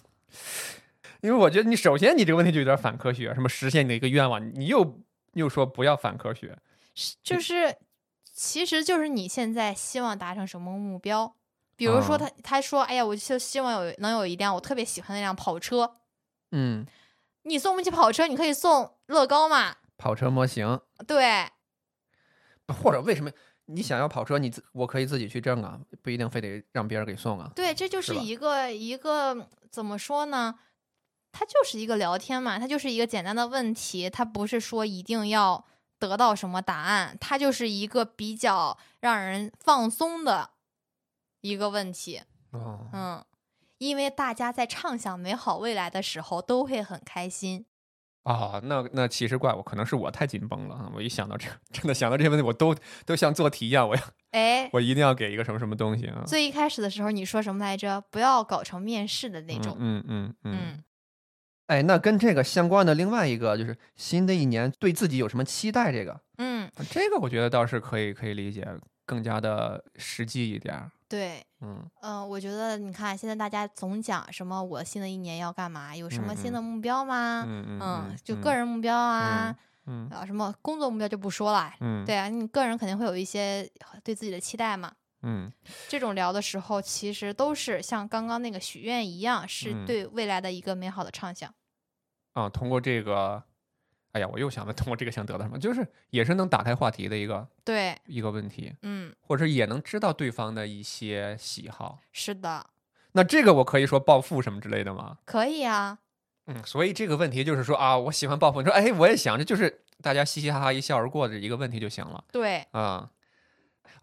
因为我觉得你首先你这个问题就有点反科学，什么实现你的一个愿望，你又又说不要反科学，是就是，其实就是你现在希望达成什么目标。比如说啊他、他说，哎呀，我就希望有能有一辆我特别喜欢的那辆跑车。嗯，你送不起跑车，你可以送乐高嘛？跑车模型，对，或者为什么你想要跑车，你自我可以自己去挣啊，不一定非得让别人给送啊。对，这就是一个一个怎么说呢？它就是一个聊天嘛，它就是一个简单的问题，它不是说一定要得到什么答案，它就是一个比较让人放松的一个问题。哦，嗯，因为大家在畅想美好未来的时候都会很开心。啊，那那其实怪我，可能是我太紧绷了。我一想到这个，真的想到这些问题，我都都像做题一样，我要哎，我一定要给一个什么什么东西啊。最一开始的时候你说什么来着？不要搞成面试的那种。嗯嗯嗯嗯。嗯哎，那跟这个相关的另外一个就是新的一年对自己有什么期待？这个，嗯嗯，这个我觉得倒是可以可以理解，更加的实际一点儿。对，嗯嗯、我觉得你看现在大家总讲什么我新的一年要干嘛，有什么新嗯的目标吗？嗯嗯嗯，就个人目标啊，嗯啊，什么工作目标就不说了。嗯对啊，你个人肯定会有一些对自己的期待嘛。嗯 这种聊的时候，其实都是像刚刚那个许愿一样，是嗯对未来的一个美好的畅想。啊，通过这个，哎呀，我又想问，通过这个想得到什么？就是也是能打开话题的一个对，一个问题，嗯，或者是也能知道对方的一些喜好。是的，那这个我可以说暴富什么之类的吗？可以啊。嗯，所以这个问题就是说啊，我喜欢暴富，你说哎，我也想，这就是大家嘻嘻哈哈一笑而过的一个问题就行了对，啊。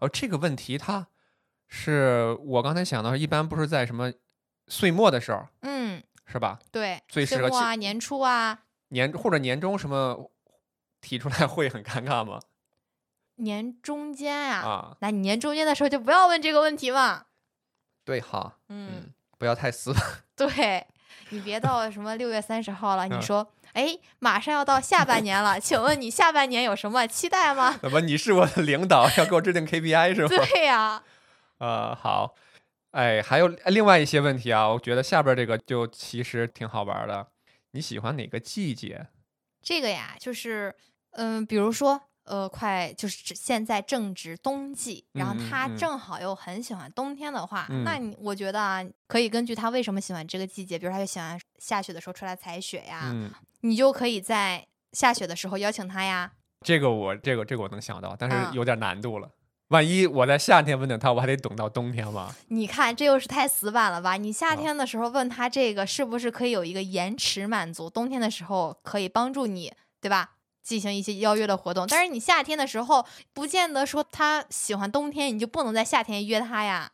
而这个问题它是我刚才想到，一般不是在什么岁末的时候嗯，是吧？对，最适合去岁末啊，年初啊，年或者年终什么提出来会很尴尬吗？年中间呀、啊，那你年中间的时候就不要问这个问题嘛。对哈，嗯，嗯，不要太死板。对你别到什么六月三十号了，你嗯说，哎，马上要到下半年了，请问你下半年有什么期待吗？怎么你是我的领导，要给我制定 KPI 是吗？对呀、呃，好，哎，还有另外一些问题啊，我觉得下边这个就其实挺好玩的。你喜欢哪个季节？这个呀，就是，嗯，比如说，呃，快就是指现在正值冬季，然后他正好又很喜欢冬天的话，那嗯你我觉得啊，可以根据他为什么喜欢这个季节，比如他就喜欢下雪的时候出来采雪呀，嗯，你就可以在下雪的时候邀请他呀。这个我这个这个我能想到，但啊是有点难度了。万一我在夏天问的他，我还得等到冬天吗？你看，这又是太死板了吧？你夏啊天的时候问他这个，是不是可以有一个延迟满足？冬天的时候可以帮助你，对吧？进行一些邀约的活动。但是你夏天的时候，不见得说他喜欢冬天，你就不能在夏天约他呀。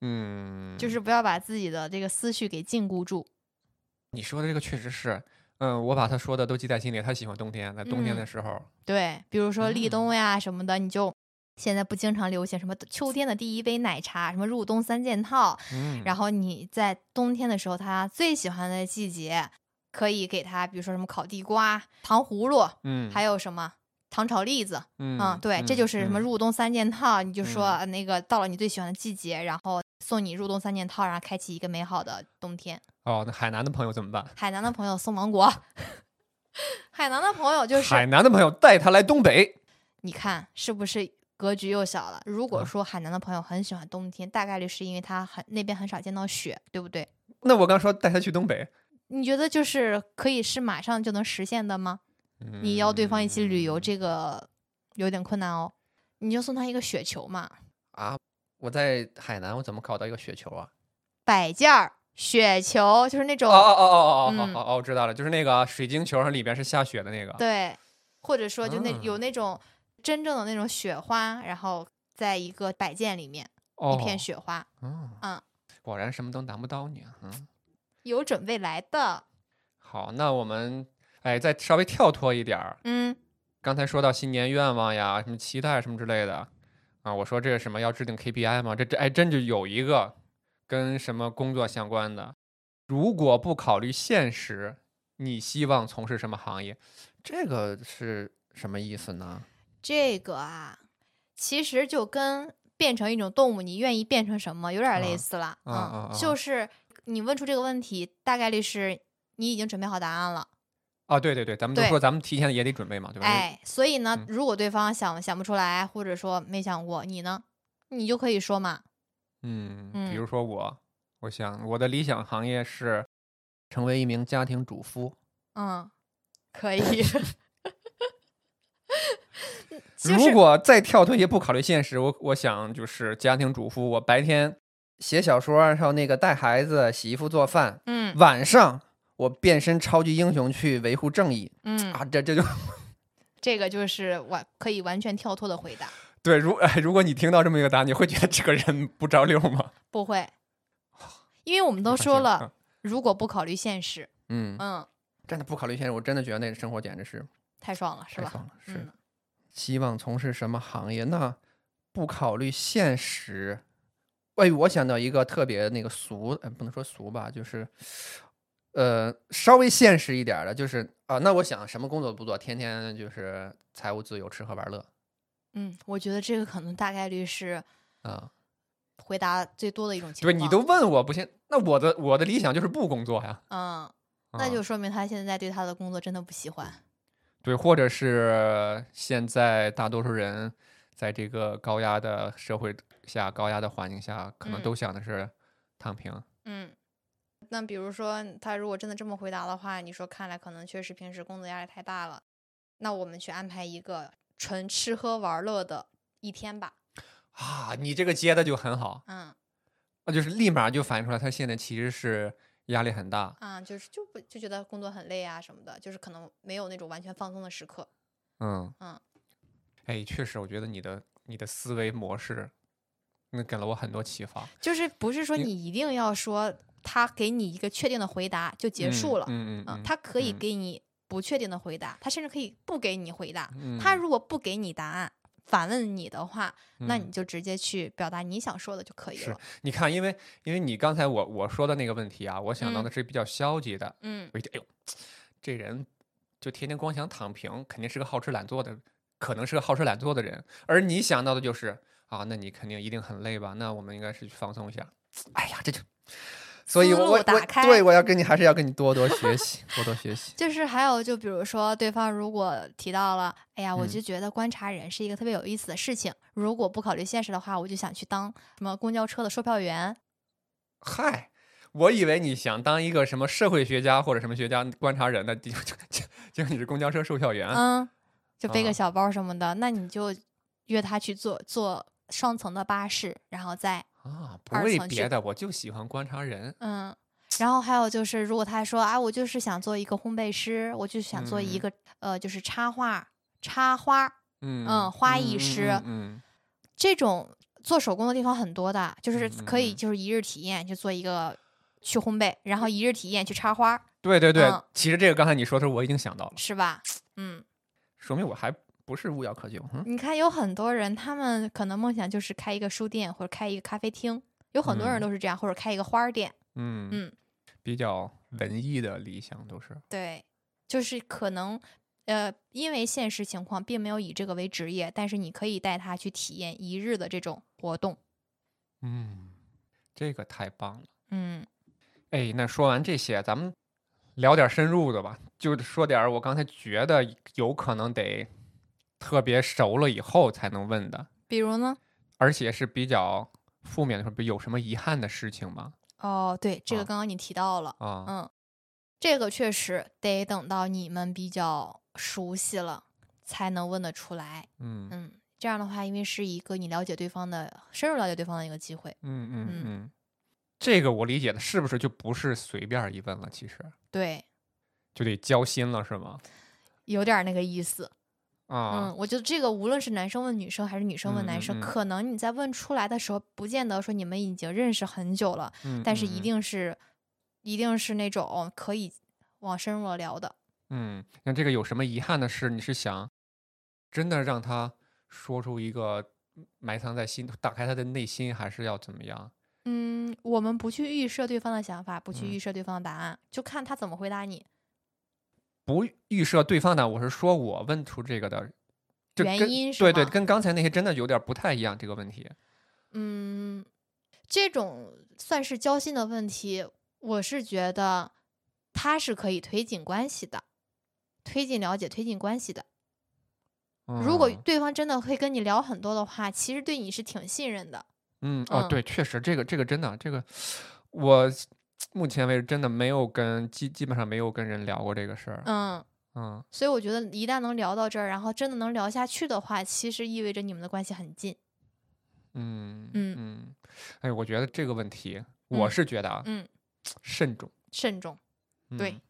嗯，就是不要把自己的这个思绪给禁锢住。你说的这个确实是，嗯，我把他说的都记在心里。他喜欢冬天，在冬天嗯的时候，对，比如说立嗯冬呀什么的，你就现在不经常流行什么秋天的第一杯奶茶，什么入冬三件套，嗯，然后你在冬天的时候，他最喜欢的季节，可以给他，比如说什么烤地瓜、糖葫芦，嗯，还有什么糖炒栗子。嗯嗯，对，这就是什么嗯入冬三件套。你就说、那个到了你最喜欢的季节，然后送你入冬三件套，然后开启一个美好的冬天。哦，那海南的朋友怎么办？海南的朋友送芒果，海南的朋友就是海南的朋友带他来东北，你看是不是格局又小了？如果啊说海南的朋友很喜欢冬天，大概率是因为他很那边很少见到雪，对不对？那我刚说带他去东北，你觉得就是可以是马上就能实现的吗？你邀对方一起旅游，嗯这个有点困难哦。你就送他一个雪球嘛，啊，我在海南，我怎么搞到一个雪球啊？摆件儿雪球，就是那种、哦哦哦哦哦哦嗯哦哦，我知道了，就是那个水晶球，上里边是下雪的那个。对，或者说就那、啊有那种真正的那种雪花，然后在一个摆件里面、哦，一片雪花，嗯嗯，果然什么都难不倒你啊。嗯，有准备来的。好，那我们哎再稍微跳脱一点儿，嗯刚才说到新年愿望呀，什么期待什么之类的啊，我说这个什么要制定 KPI 吗？这这哎真就有一个跟什么工作相关的，如果不考虑现实，你希望从事什么行业？这个是什么意思呢？这个啊，其实就跟变成一种动物，你愿意变成什么，有点类啊似了。啊啊就是你问出这个问题，大概率是你已经准备好答案了。啊，对对对，咱们就说咱们提前也得准备嘛，对吧？哎，所以呢，嗯如果对方想想不出来，或者说没想过，你呢，你就可以说嘛。嗯，嗯比如说我，我想我的理想行业是成为一名家庭主夫。嗯，可以。就是如果再跳脱一些，不考虑现实，我我想就是家庭主妇，我白天写小说，然后那个带孩子、洗衣服、做饭，嗯晚上我变身超级英雄去维护正义嗯，啊！这这就 这个就是完可以完全跳脱的回答，对。如哎，如果你听到这么一个答案，你会觉得这个人不着六吗？不会，因为我们都说了，，如果不考虑现实，嗯，嗯嗯，真的不考虑现实，我真的觉得那个生活简直是太爽了，是吧？太爽了。是，嗯希望从事什么行业？那不考虑现实，哎，我想到一个特别那个俗，呃，不能说俗吧，就是，呃，稍微现实一点儿的，就是啊，那我想什么工作不做，天天就是财务自由，吃喝玩乐嗯，我觉得这个可能大概率是啊。回答最多的一种情况。对你都问我不行，那我的我的理想就是不工作呀。嗯，那啊就说明他现在对他的工作真的不喜欢。对，或者是现在大多数人在这个高压的社会下、高压的环境下，可能嗯都想的是躺平。嗯，那比如说他如果真的这么回答的话，你说看来可能确实平时工作压力太大了，那我们去安排一个纯吃喝玩乐的一天吧。啊，你这个接的就很好，嗯那就是立马就反映出来，他现在其实是压力很大。啊，就是就不就觉得工作很累啊什么的，就是可能没有那种完全放松的时刻。嗯嗯，哎，确实，我觉得你的你的思维模式，那给了我很多启发。就是不是说你一定要说他给你一个确定的回答就结束了，嗯嗯嗯，他可以嗯给你不确定的回答，他甚至可以不给你回答。嗯他如果不给你答案，反问你的话，那嗯你就直接去表达你想说的就可以了是了。你看，因为因为你刚才我我说的那个问题啊，我想到嗯的是比较消极的。嗯我一听，哎呦，这人就天天光想躺平，肯定是个好吃懒做的，可能是个好吃懒做的人。而你想到的就是啊，那你肯定一定很累吧？那我们应该是去放松一下。哎呀，这就，所以我我我打开对我要跟你还是要跟你多多学习，多多学习。就是还有，就比如说，对方如果提到了，哎呀，我嗯就觉得观察人是一个特别有意思的事情。如果不考虑现实的话，我就想去当什么公交车的售票员。嗨。我以为你想当一个什么社会学家或者什么学家观察人的，就就就就你是公交车售票员。嗯，就背啊个小包什么的，那你就约他去坐坐双层的巴士，然后再啊，不为别的，我就喜欢观察人。嗯。然后还有就是，如果他说啊，我就是想做一个烘焙师，我就想做一嗯个、呃，就是插画插花嗯嗯花艺师嗯嗯这种做手工的地方很多的，就是可以嗯就是一日体验，就做一个去烘焙，然后一日体验去插花，对对对，嗯其实这个刚才你说的时候，我已经想到了，是吧？嗯，说明我还不是无药可救。嗯你看有很多人，他们可能梦想就是开一个书店或者开一个咖啡厅，有很多人嗯都是这样，或者开一个花儿店。嗯嗯，比较文艺的理想都是。对，就是可能。呃，因为现实情况并没有以这个为职业，但是你可以带他去体验一日的这种活动。嗯，这个太棒了。嗯哎，那说完这些，咱们聊点深入的吧，就说点儿我刚才觉得有可能得特别熟了以后才能问的，比如呢？而且是比较负面的，说比如有什么遗憾的事情吗？哦，对，这个啊刚刚你提到了。啊，嗯，这个确实得等到你们比较熟悉了，才能问得出来。嗯嗯，这样的话，因为是一个你了解对方的、深入了解对方的一个机会。嗯嗯嗯嗯，这个我理解的是不是就不是随便一问了？其实对，就得交心了，是吗？有点儿那个意思。啊嗯，，我觉得这个无论是男生问女生还是女生问男生，嗯嗯嗯可能你在问出来的时候，不见得说你们已经认识很久了，嗯但是一定是，一定是那种可以往深入了聊的。嗯，那这个有什么遗憾的事？你是想真的让他说出一个埋藏在心，打开他的内心，还是要怎么样？嗯，我们不去预设对方的想法，不去嗯预设对方的答案，就看他怎么回答你。不预设对方的，我是说我问出这个的就原因是对对，跟刚才那些真的有点不太一样。这个问题，嗯，这种算是交心的问题，我是觉得它是可以推进关系的，推进了解、推进关系的。如果嗯对方真的会跟你聊很多的话，其实对你是挺信任的。嗯哦，嗯对，确实这个这个真的这个，我目前为止真的没有跟基基本上没有跟人聊过这个事儿。嗯，嗯所以我觉得一旦能聊到这儿，然后真的能聊下去的话，其实意味着你们的关系很近。嗯嗯嗯，哎，我觉得这个问题，我嗯是觉得啊，嗯，慎重。慎重，对嗯，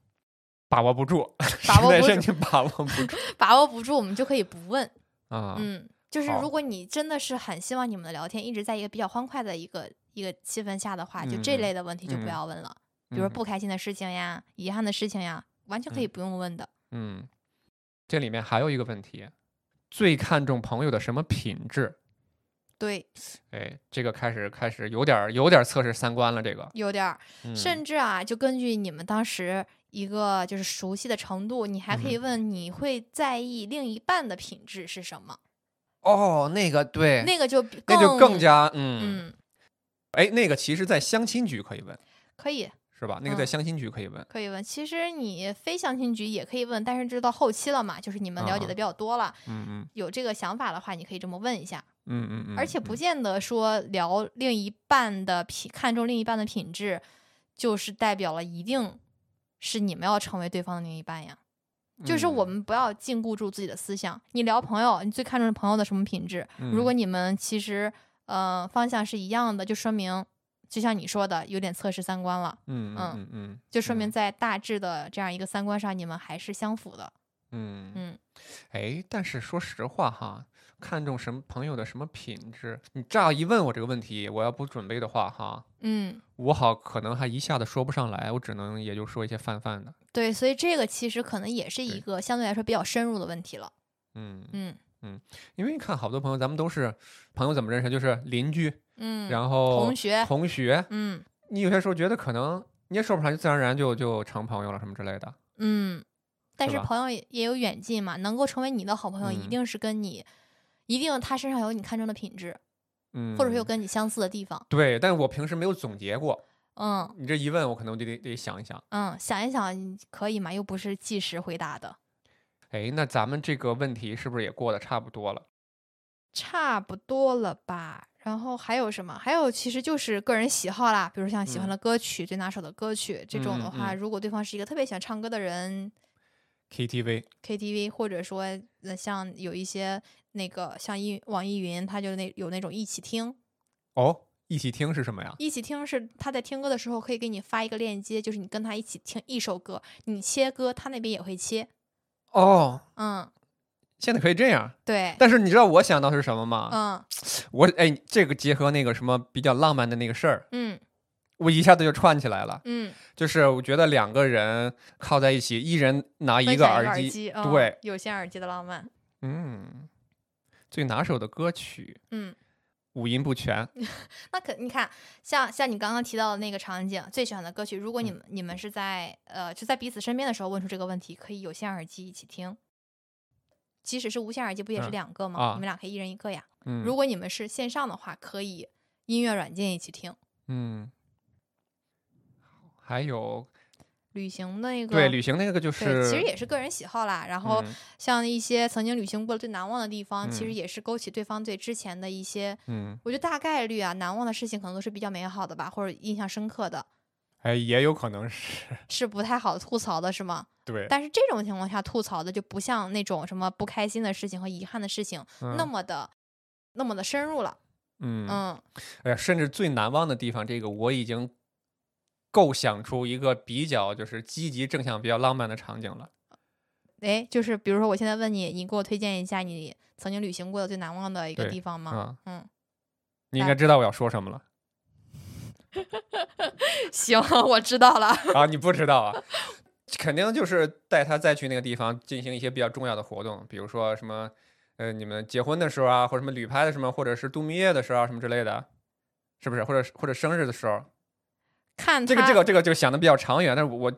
把握不住，把握不住你 把握不住把握不住，我们就可以不问。啊。嗯，就是如果你真的是很希望你们的聊天一直在一个比较欢快的一个一个气氛下的话，就这类的问题就不嗯要问了，比如说嗯不开心的事情呀、遗憾的事情呀，完全可以不用问的。嗯，这里面还有一个问题，最看重朋友的什么品质？对，哎，这个开始开始有点儿有点儿测试三观了。这个，有点儿，嗯甚至啊，就根据你们当时一个就是熟悉的程度，你还可以问你会在意另一半的品质是什么，哦，那个对，那个就比那就更加嗯，嗯哎，那个其实，在相亲局可以问，可以是吧？那个在嗯相亲局可以问。可以问。其实你非相亲局也可以问，但是这到后期了嘛，就是你们了解的啊比较多了，嗯嗯有这个想法的话，你可以这么问一下。嗯嗯嗯，而且不嗯见得说聊另一半的品，看重另一半的品质，就是代表了一定是你们要成为对方的另一半呀。就是我嗯们不要禁锢住自己的思想。你聊朋友，你最看重朋友的什么品质？如果嗯你们其实呃方向是一样的，就说明就像你说的，有点测试三观了，嗯嗯嗯嗯，就说明嗯在大致的这样一个三观上，你们还是相符的。嗯嗯哎，但是说实话哈，看重什么朋友的什么品质，你乍一问我这个问题，我要不准备的话哈，嗯，我好可能还一下子说不上来，我只能也就说一些泛泛的。对，所以这个其实可能也是一个相对来说比较深入的问题了。嗯，嗯因为你看好多朋友，咱们都是朋友，怎么认识？就是邻居，嗯，然后同学，同学，嗯你有些时候觉得可能你也说不上，就自然而然就就成朋友了什么之类的。嗯，但是朋友也也有远近嘛，能够成为你的好朋友，一嗯定是跟你，一定他身上有你看中的品质，嗯，或者是有跟你相似的地方。对，但是我平时没有总结过，嗯你这一问，我可能就得得想一想。嗯，想一想可以吗？又不是即时回答的。哎，那咱们这个问题是不是也过得差不多了？差不多了吧。然后还有什么？还有其实就是个人喜好啦，比如像喜欢嗯的歌曲、最拿手的歌曲这种的嗯话，嗯如果对方是一个特别喜欢唱歌的人 KTV，，KTV 或者说呃像有一些那个像一网易云，他就那有那种一起听，哦，一起听是什么呀？一起听是他在听歌的时候可以给你发一个链接，就是你跟他一起听一首歌，你切歌，他那边也会切。哦，嗯，现在可以这样。对，但是你知道我想到是什么吗？嗯我哎，这个结合那个什么比较浪漫的那个事儿，嗯我一下子就串起来了。嗯，就是我觉得两个人靠在一起，一人拿一个耳机，对，有线耳机的浪漫。嗯，最拿手的歌曲嗯，五音不全，那可你看，像像你刚刚提到的那个场景，最喜欢的歌曲，如果你嗯们、你们是在呃就在彼此身边的时候问出这个问题，可以有线耳机一起听。即使是无线耳机，不也是嗯两个吗？啊你们俩可以一人一个呀。嗯，如果你们是线上的话，可以音乐软件一起听。嗯，还有旅行那个对旅行那个就对是，其实也是个人喜好啦。然后。嗯像一些曾经旅行过最难忘的地方，其实嗯。也是勾起对方对之前的一些，嗯，我觉得大概率啊，难忘的事情可能都是比较美好的吧，或者印象深刻的，哎，也有可能是。是不太好吐槽的，是吗？对，但是这种情况下吐槽的就不像那种什么不开心的事情和遗憾的事情、那嗯么的那么的深入了。嗯，嗯。哎呀，甚至最难忘的地方，这个我已经构想出一个比较就是积极正向、比较浪漫的场景了。哎，就是比如说我现在问你，你给我推荐一下你曾经旅行过的最难忘的一个地方吗？啊，嗯，你应该知道我要说什么了 行，我知道了。啊？你不知道啊？肯定就是带他再去那个地方进行一些比较重要的活动，比如说什么，呃，你们结婚的时候啊，或者什么旅拍的什么，或者是度蜜月的时候啊，什么之类的，是不是？或者是或者生日的时候，看这个这个这个就想的比较长远，但是我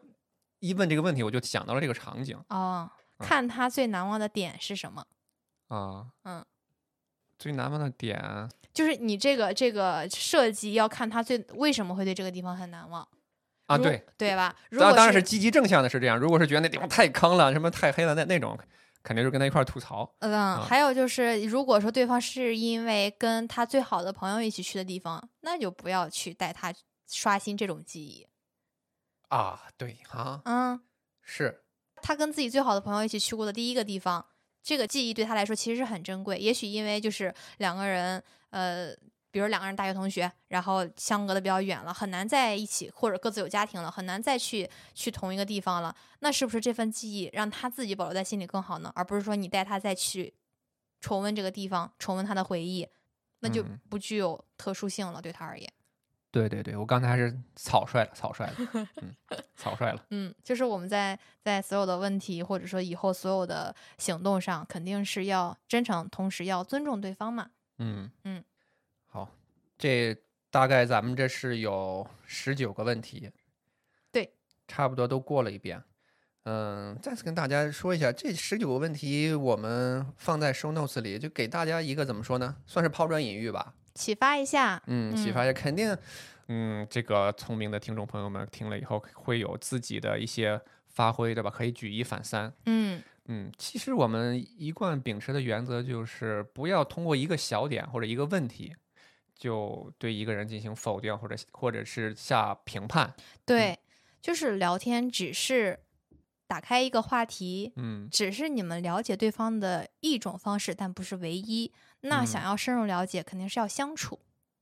一问这个问题，我就想到了这个场景哦，嗯看他最难忘的点是什么？啊。嗯，最难忘的点，就是你这个这个设计要看他最为什么会对这个地方很难忘啊，对，对吧？如果当当然是积极正向的是这样。如果是觉得那地方太坑了，什么太黑了，那那种肯定是跟他一块儿吐槽。嗯，还有就是，如果说对方是因为跟他最好的朋友一起去的地方，那就不要去带他刷新这种记忆。啊，对啊，嗯，是，他跟自己最好的朋友一起去过的第一个地方，这个记忆对他来说其实是很珍贵。也许因为就是两个人，呃，比如两个人大学同学，然后相隔的比较远了，很难在一起，或者各自有家庭了，很难再去去同一个地方了。那是不是这份记忆让他自己保留在心里更好呢？而不是说你带他再去重温这个地方，重温他的回忆，那就嗯不具有特殊性了，对他而言。对对对，我刚才还是草率了，草率了，嗯，草率了。嗯，就是我们在在所有的问题或者说以后所有的行动上，肯定是要真诚，同时要尊重对方嘛。嗯嗯，好，这大概咱们这是有十九个问题。对，差不多都过了一遍。嗯，再次跟大家说一下，这十九个问题我们放在 show notes 里，就给大家一个怎么说呢？算是抛砖引玉吧。启发一下，嗯，启嗯发一下，肯定，嗯，这个聪明的听众朋友们听了以后会有自己的一些发挥，对吧？可以举一反三。嗯嗯，其实我们一贯秉持的原则就是不要通过一个小点或者一个问题，就对一个人进行否定或者或者是下评判。对，就是聊天只是打开一个话题，嗯只是你们了解对方的一种方式，但不是唯一。那想嗯要深入了解，肯定是要相处。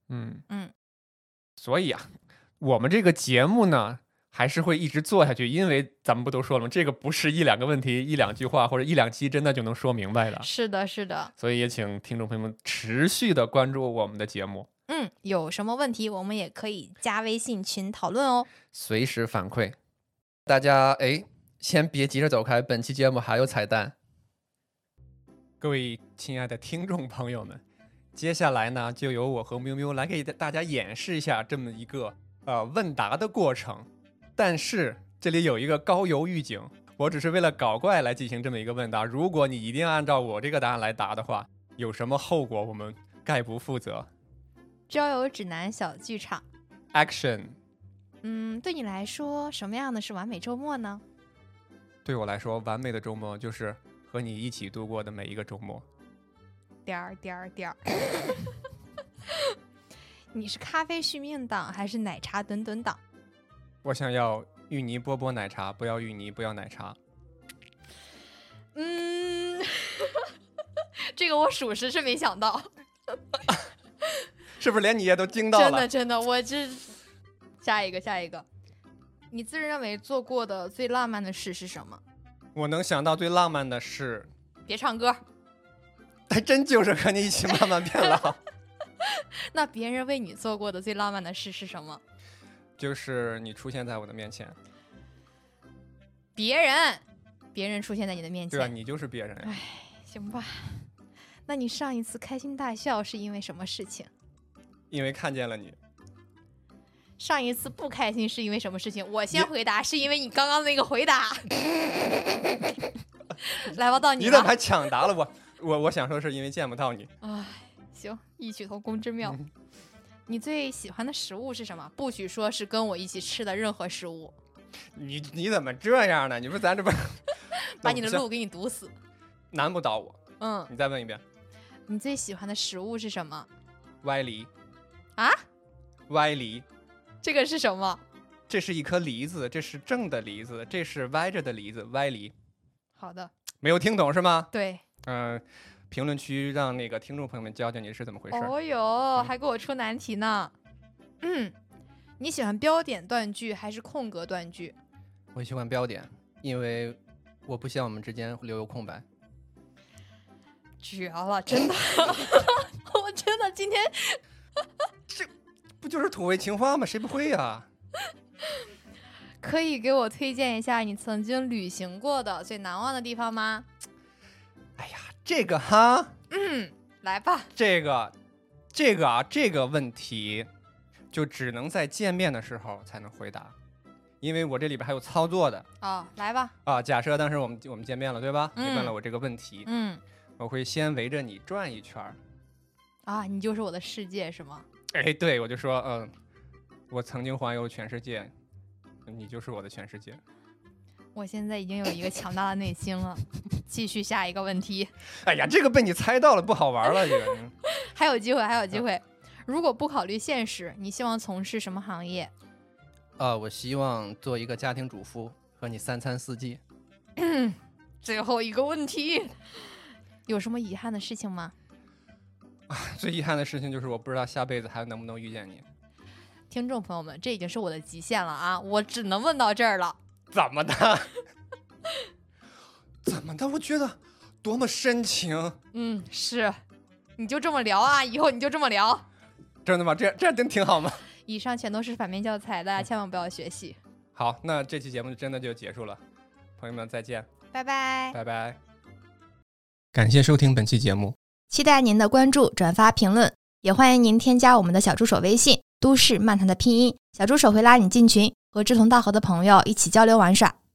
嗯嗯，所以啊，我们这个节目呢。还是会一直做下去，因为咱们不都说了吗？这个不是一两个问题、一两句话或者一两期真的就能说明白的。是的，是的。所以也请听众朋友们持续的关注我们的节目，嗯，有什么问题我们也可以加微信群讨论哦。随时反馈。大家哎，先别急着走开，本期节目还有彩蛋。各位亲爱的听众朋友们，接下来呢，就由我和喵喵来给大家演示一下这么一个呃问答的过程。但是这里有一个高邮预警，我只是为了搞怪来进行这么一个问答。如果你一定按照我这个答案来答的话，有什么后果我们概不负责。交友指南小剧场。Action，嗯，对你来说，什么样的是完美周末呢？对我来说，完美的周末就是和你一起度过的每一个周末。点儿点儿点儿。你是咖啡续命党还是奶茶吨吨党？我想要芋泥波波奶茶，不要芋泥，不要奶茶。嗯，这个我属实是没想到，是不是连你也都惊到了？真的真的，我这下一个下一个，你自认为做过的最浪漫的事是什么？我能想到最浪漫的事，别唱歌。还真就是和你一起慢慢变老。那别人为你做过的最浪漫的事是什么？就是你出现在我的面前，别人，别人出现在你的面前对啊，你就是别人呀。行吧？那你上一次开心大笑是因为什么事情？因为看见了你，上一次不开心是因为什么事情？我先回答，是因为你刚刚那个回答。来吧，到你。你怎么还抢答了我？我我想说是因为见不到你。哎，行，异曲同工之妙。嗯你最喜欢的食物是什么？不许说是跟我一起吃的任何食物，你你怎么这样呢？你说咱这不 把你的路给你堵死。难不倒我。嗯，你再问一遍，你最喜欢的食物是什么？歪梨啊？歪梨，这个是什么？这是一颗梨子，这是正的梨子，这是歪着的梨子，歪梨。好的，没有听懂是吗？对。嗯、评论区让那个听众朋友们教教你是怎么回事。哦哟，还给我出难题呢。嗯，你喜欢标点断句还是空格断句？我喜欢标点，因为我不希望我们之间留有空白。绝了，真的，我真的今天不 就是土味情话吗？谁不会呀、可以给我推荐一下你曾经旅行过的最难忘的地方吗？哎呀，这个哈，嗯，来吧。这个，这个啊，这个问题就只能在见面的时候才能回答，因为我这里边还有操作的哦，来吧。啊。假设当时我们我们见面了，对吧？你问嗯了我这个问题，嗯，我会先围着你转一圈儿。啊，你就是我的世界是吗？哎，对，我就说，嗯，我曾经环游全世界，你就是我的全世界。我现在已经有一个强大的内心了。继续下一个问题，哎呀，这个被你猜到了，不好玩了，这个。嗯 还有机会，还有机会。如果不考虑现实，你希望从事什么行业？啊，我希望做一个家庭主妇，和你三餐四季。最后一个问题，有什么遗憾的事情吗？最遗憾的事情就是我不知道下辈子还能不能遇见你。听众朋友们，这已经是我的极限了啊！我只能问到这儿了。怎么的？怎么的？我觉得多么深情。嗯，是，你就这么聊啊，以后你就这么聊。真的吗？这样这样真挺好吗？以上全都是反面教材，大家千万不要学习。好，那这期节目真的就结束了，朋友们再见，拜拜。拜拜。感谢收听本期节目。期待您的关注、转发、评论，也欢迎您添加我们的小助手微信“都市漫谈”的拼音，小助手会拉你进群，和志同道合的朋友一起交流玩耍。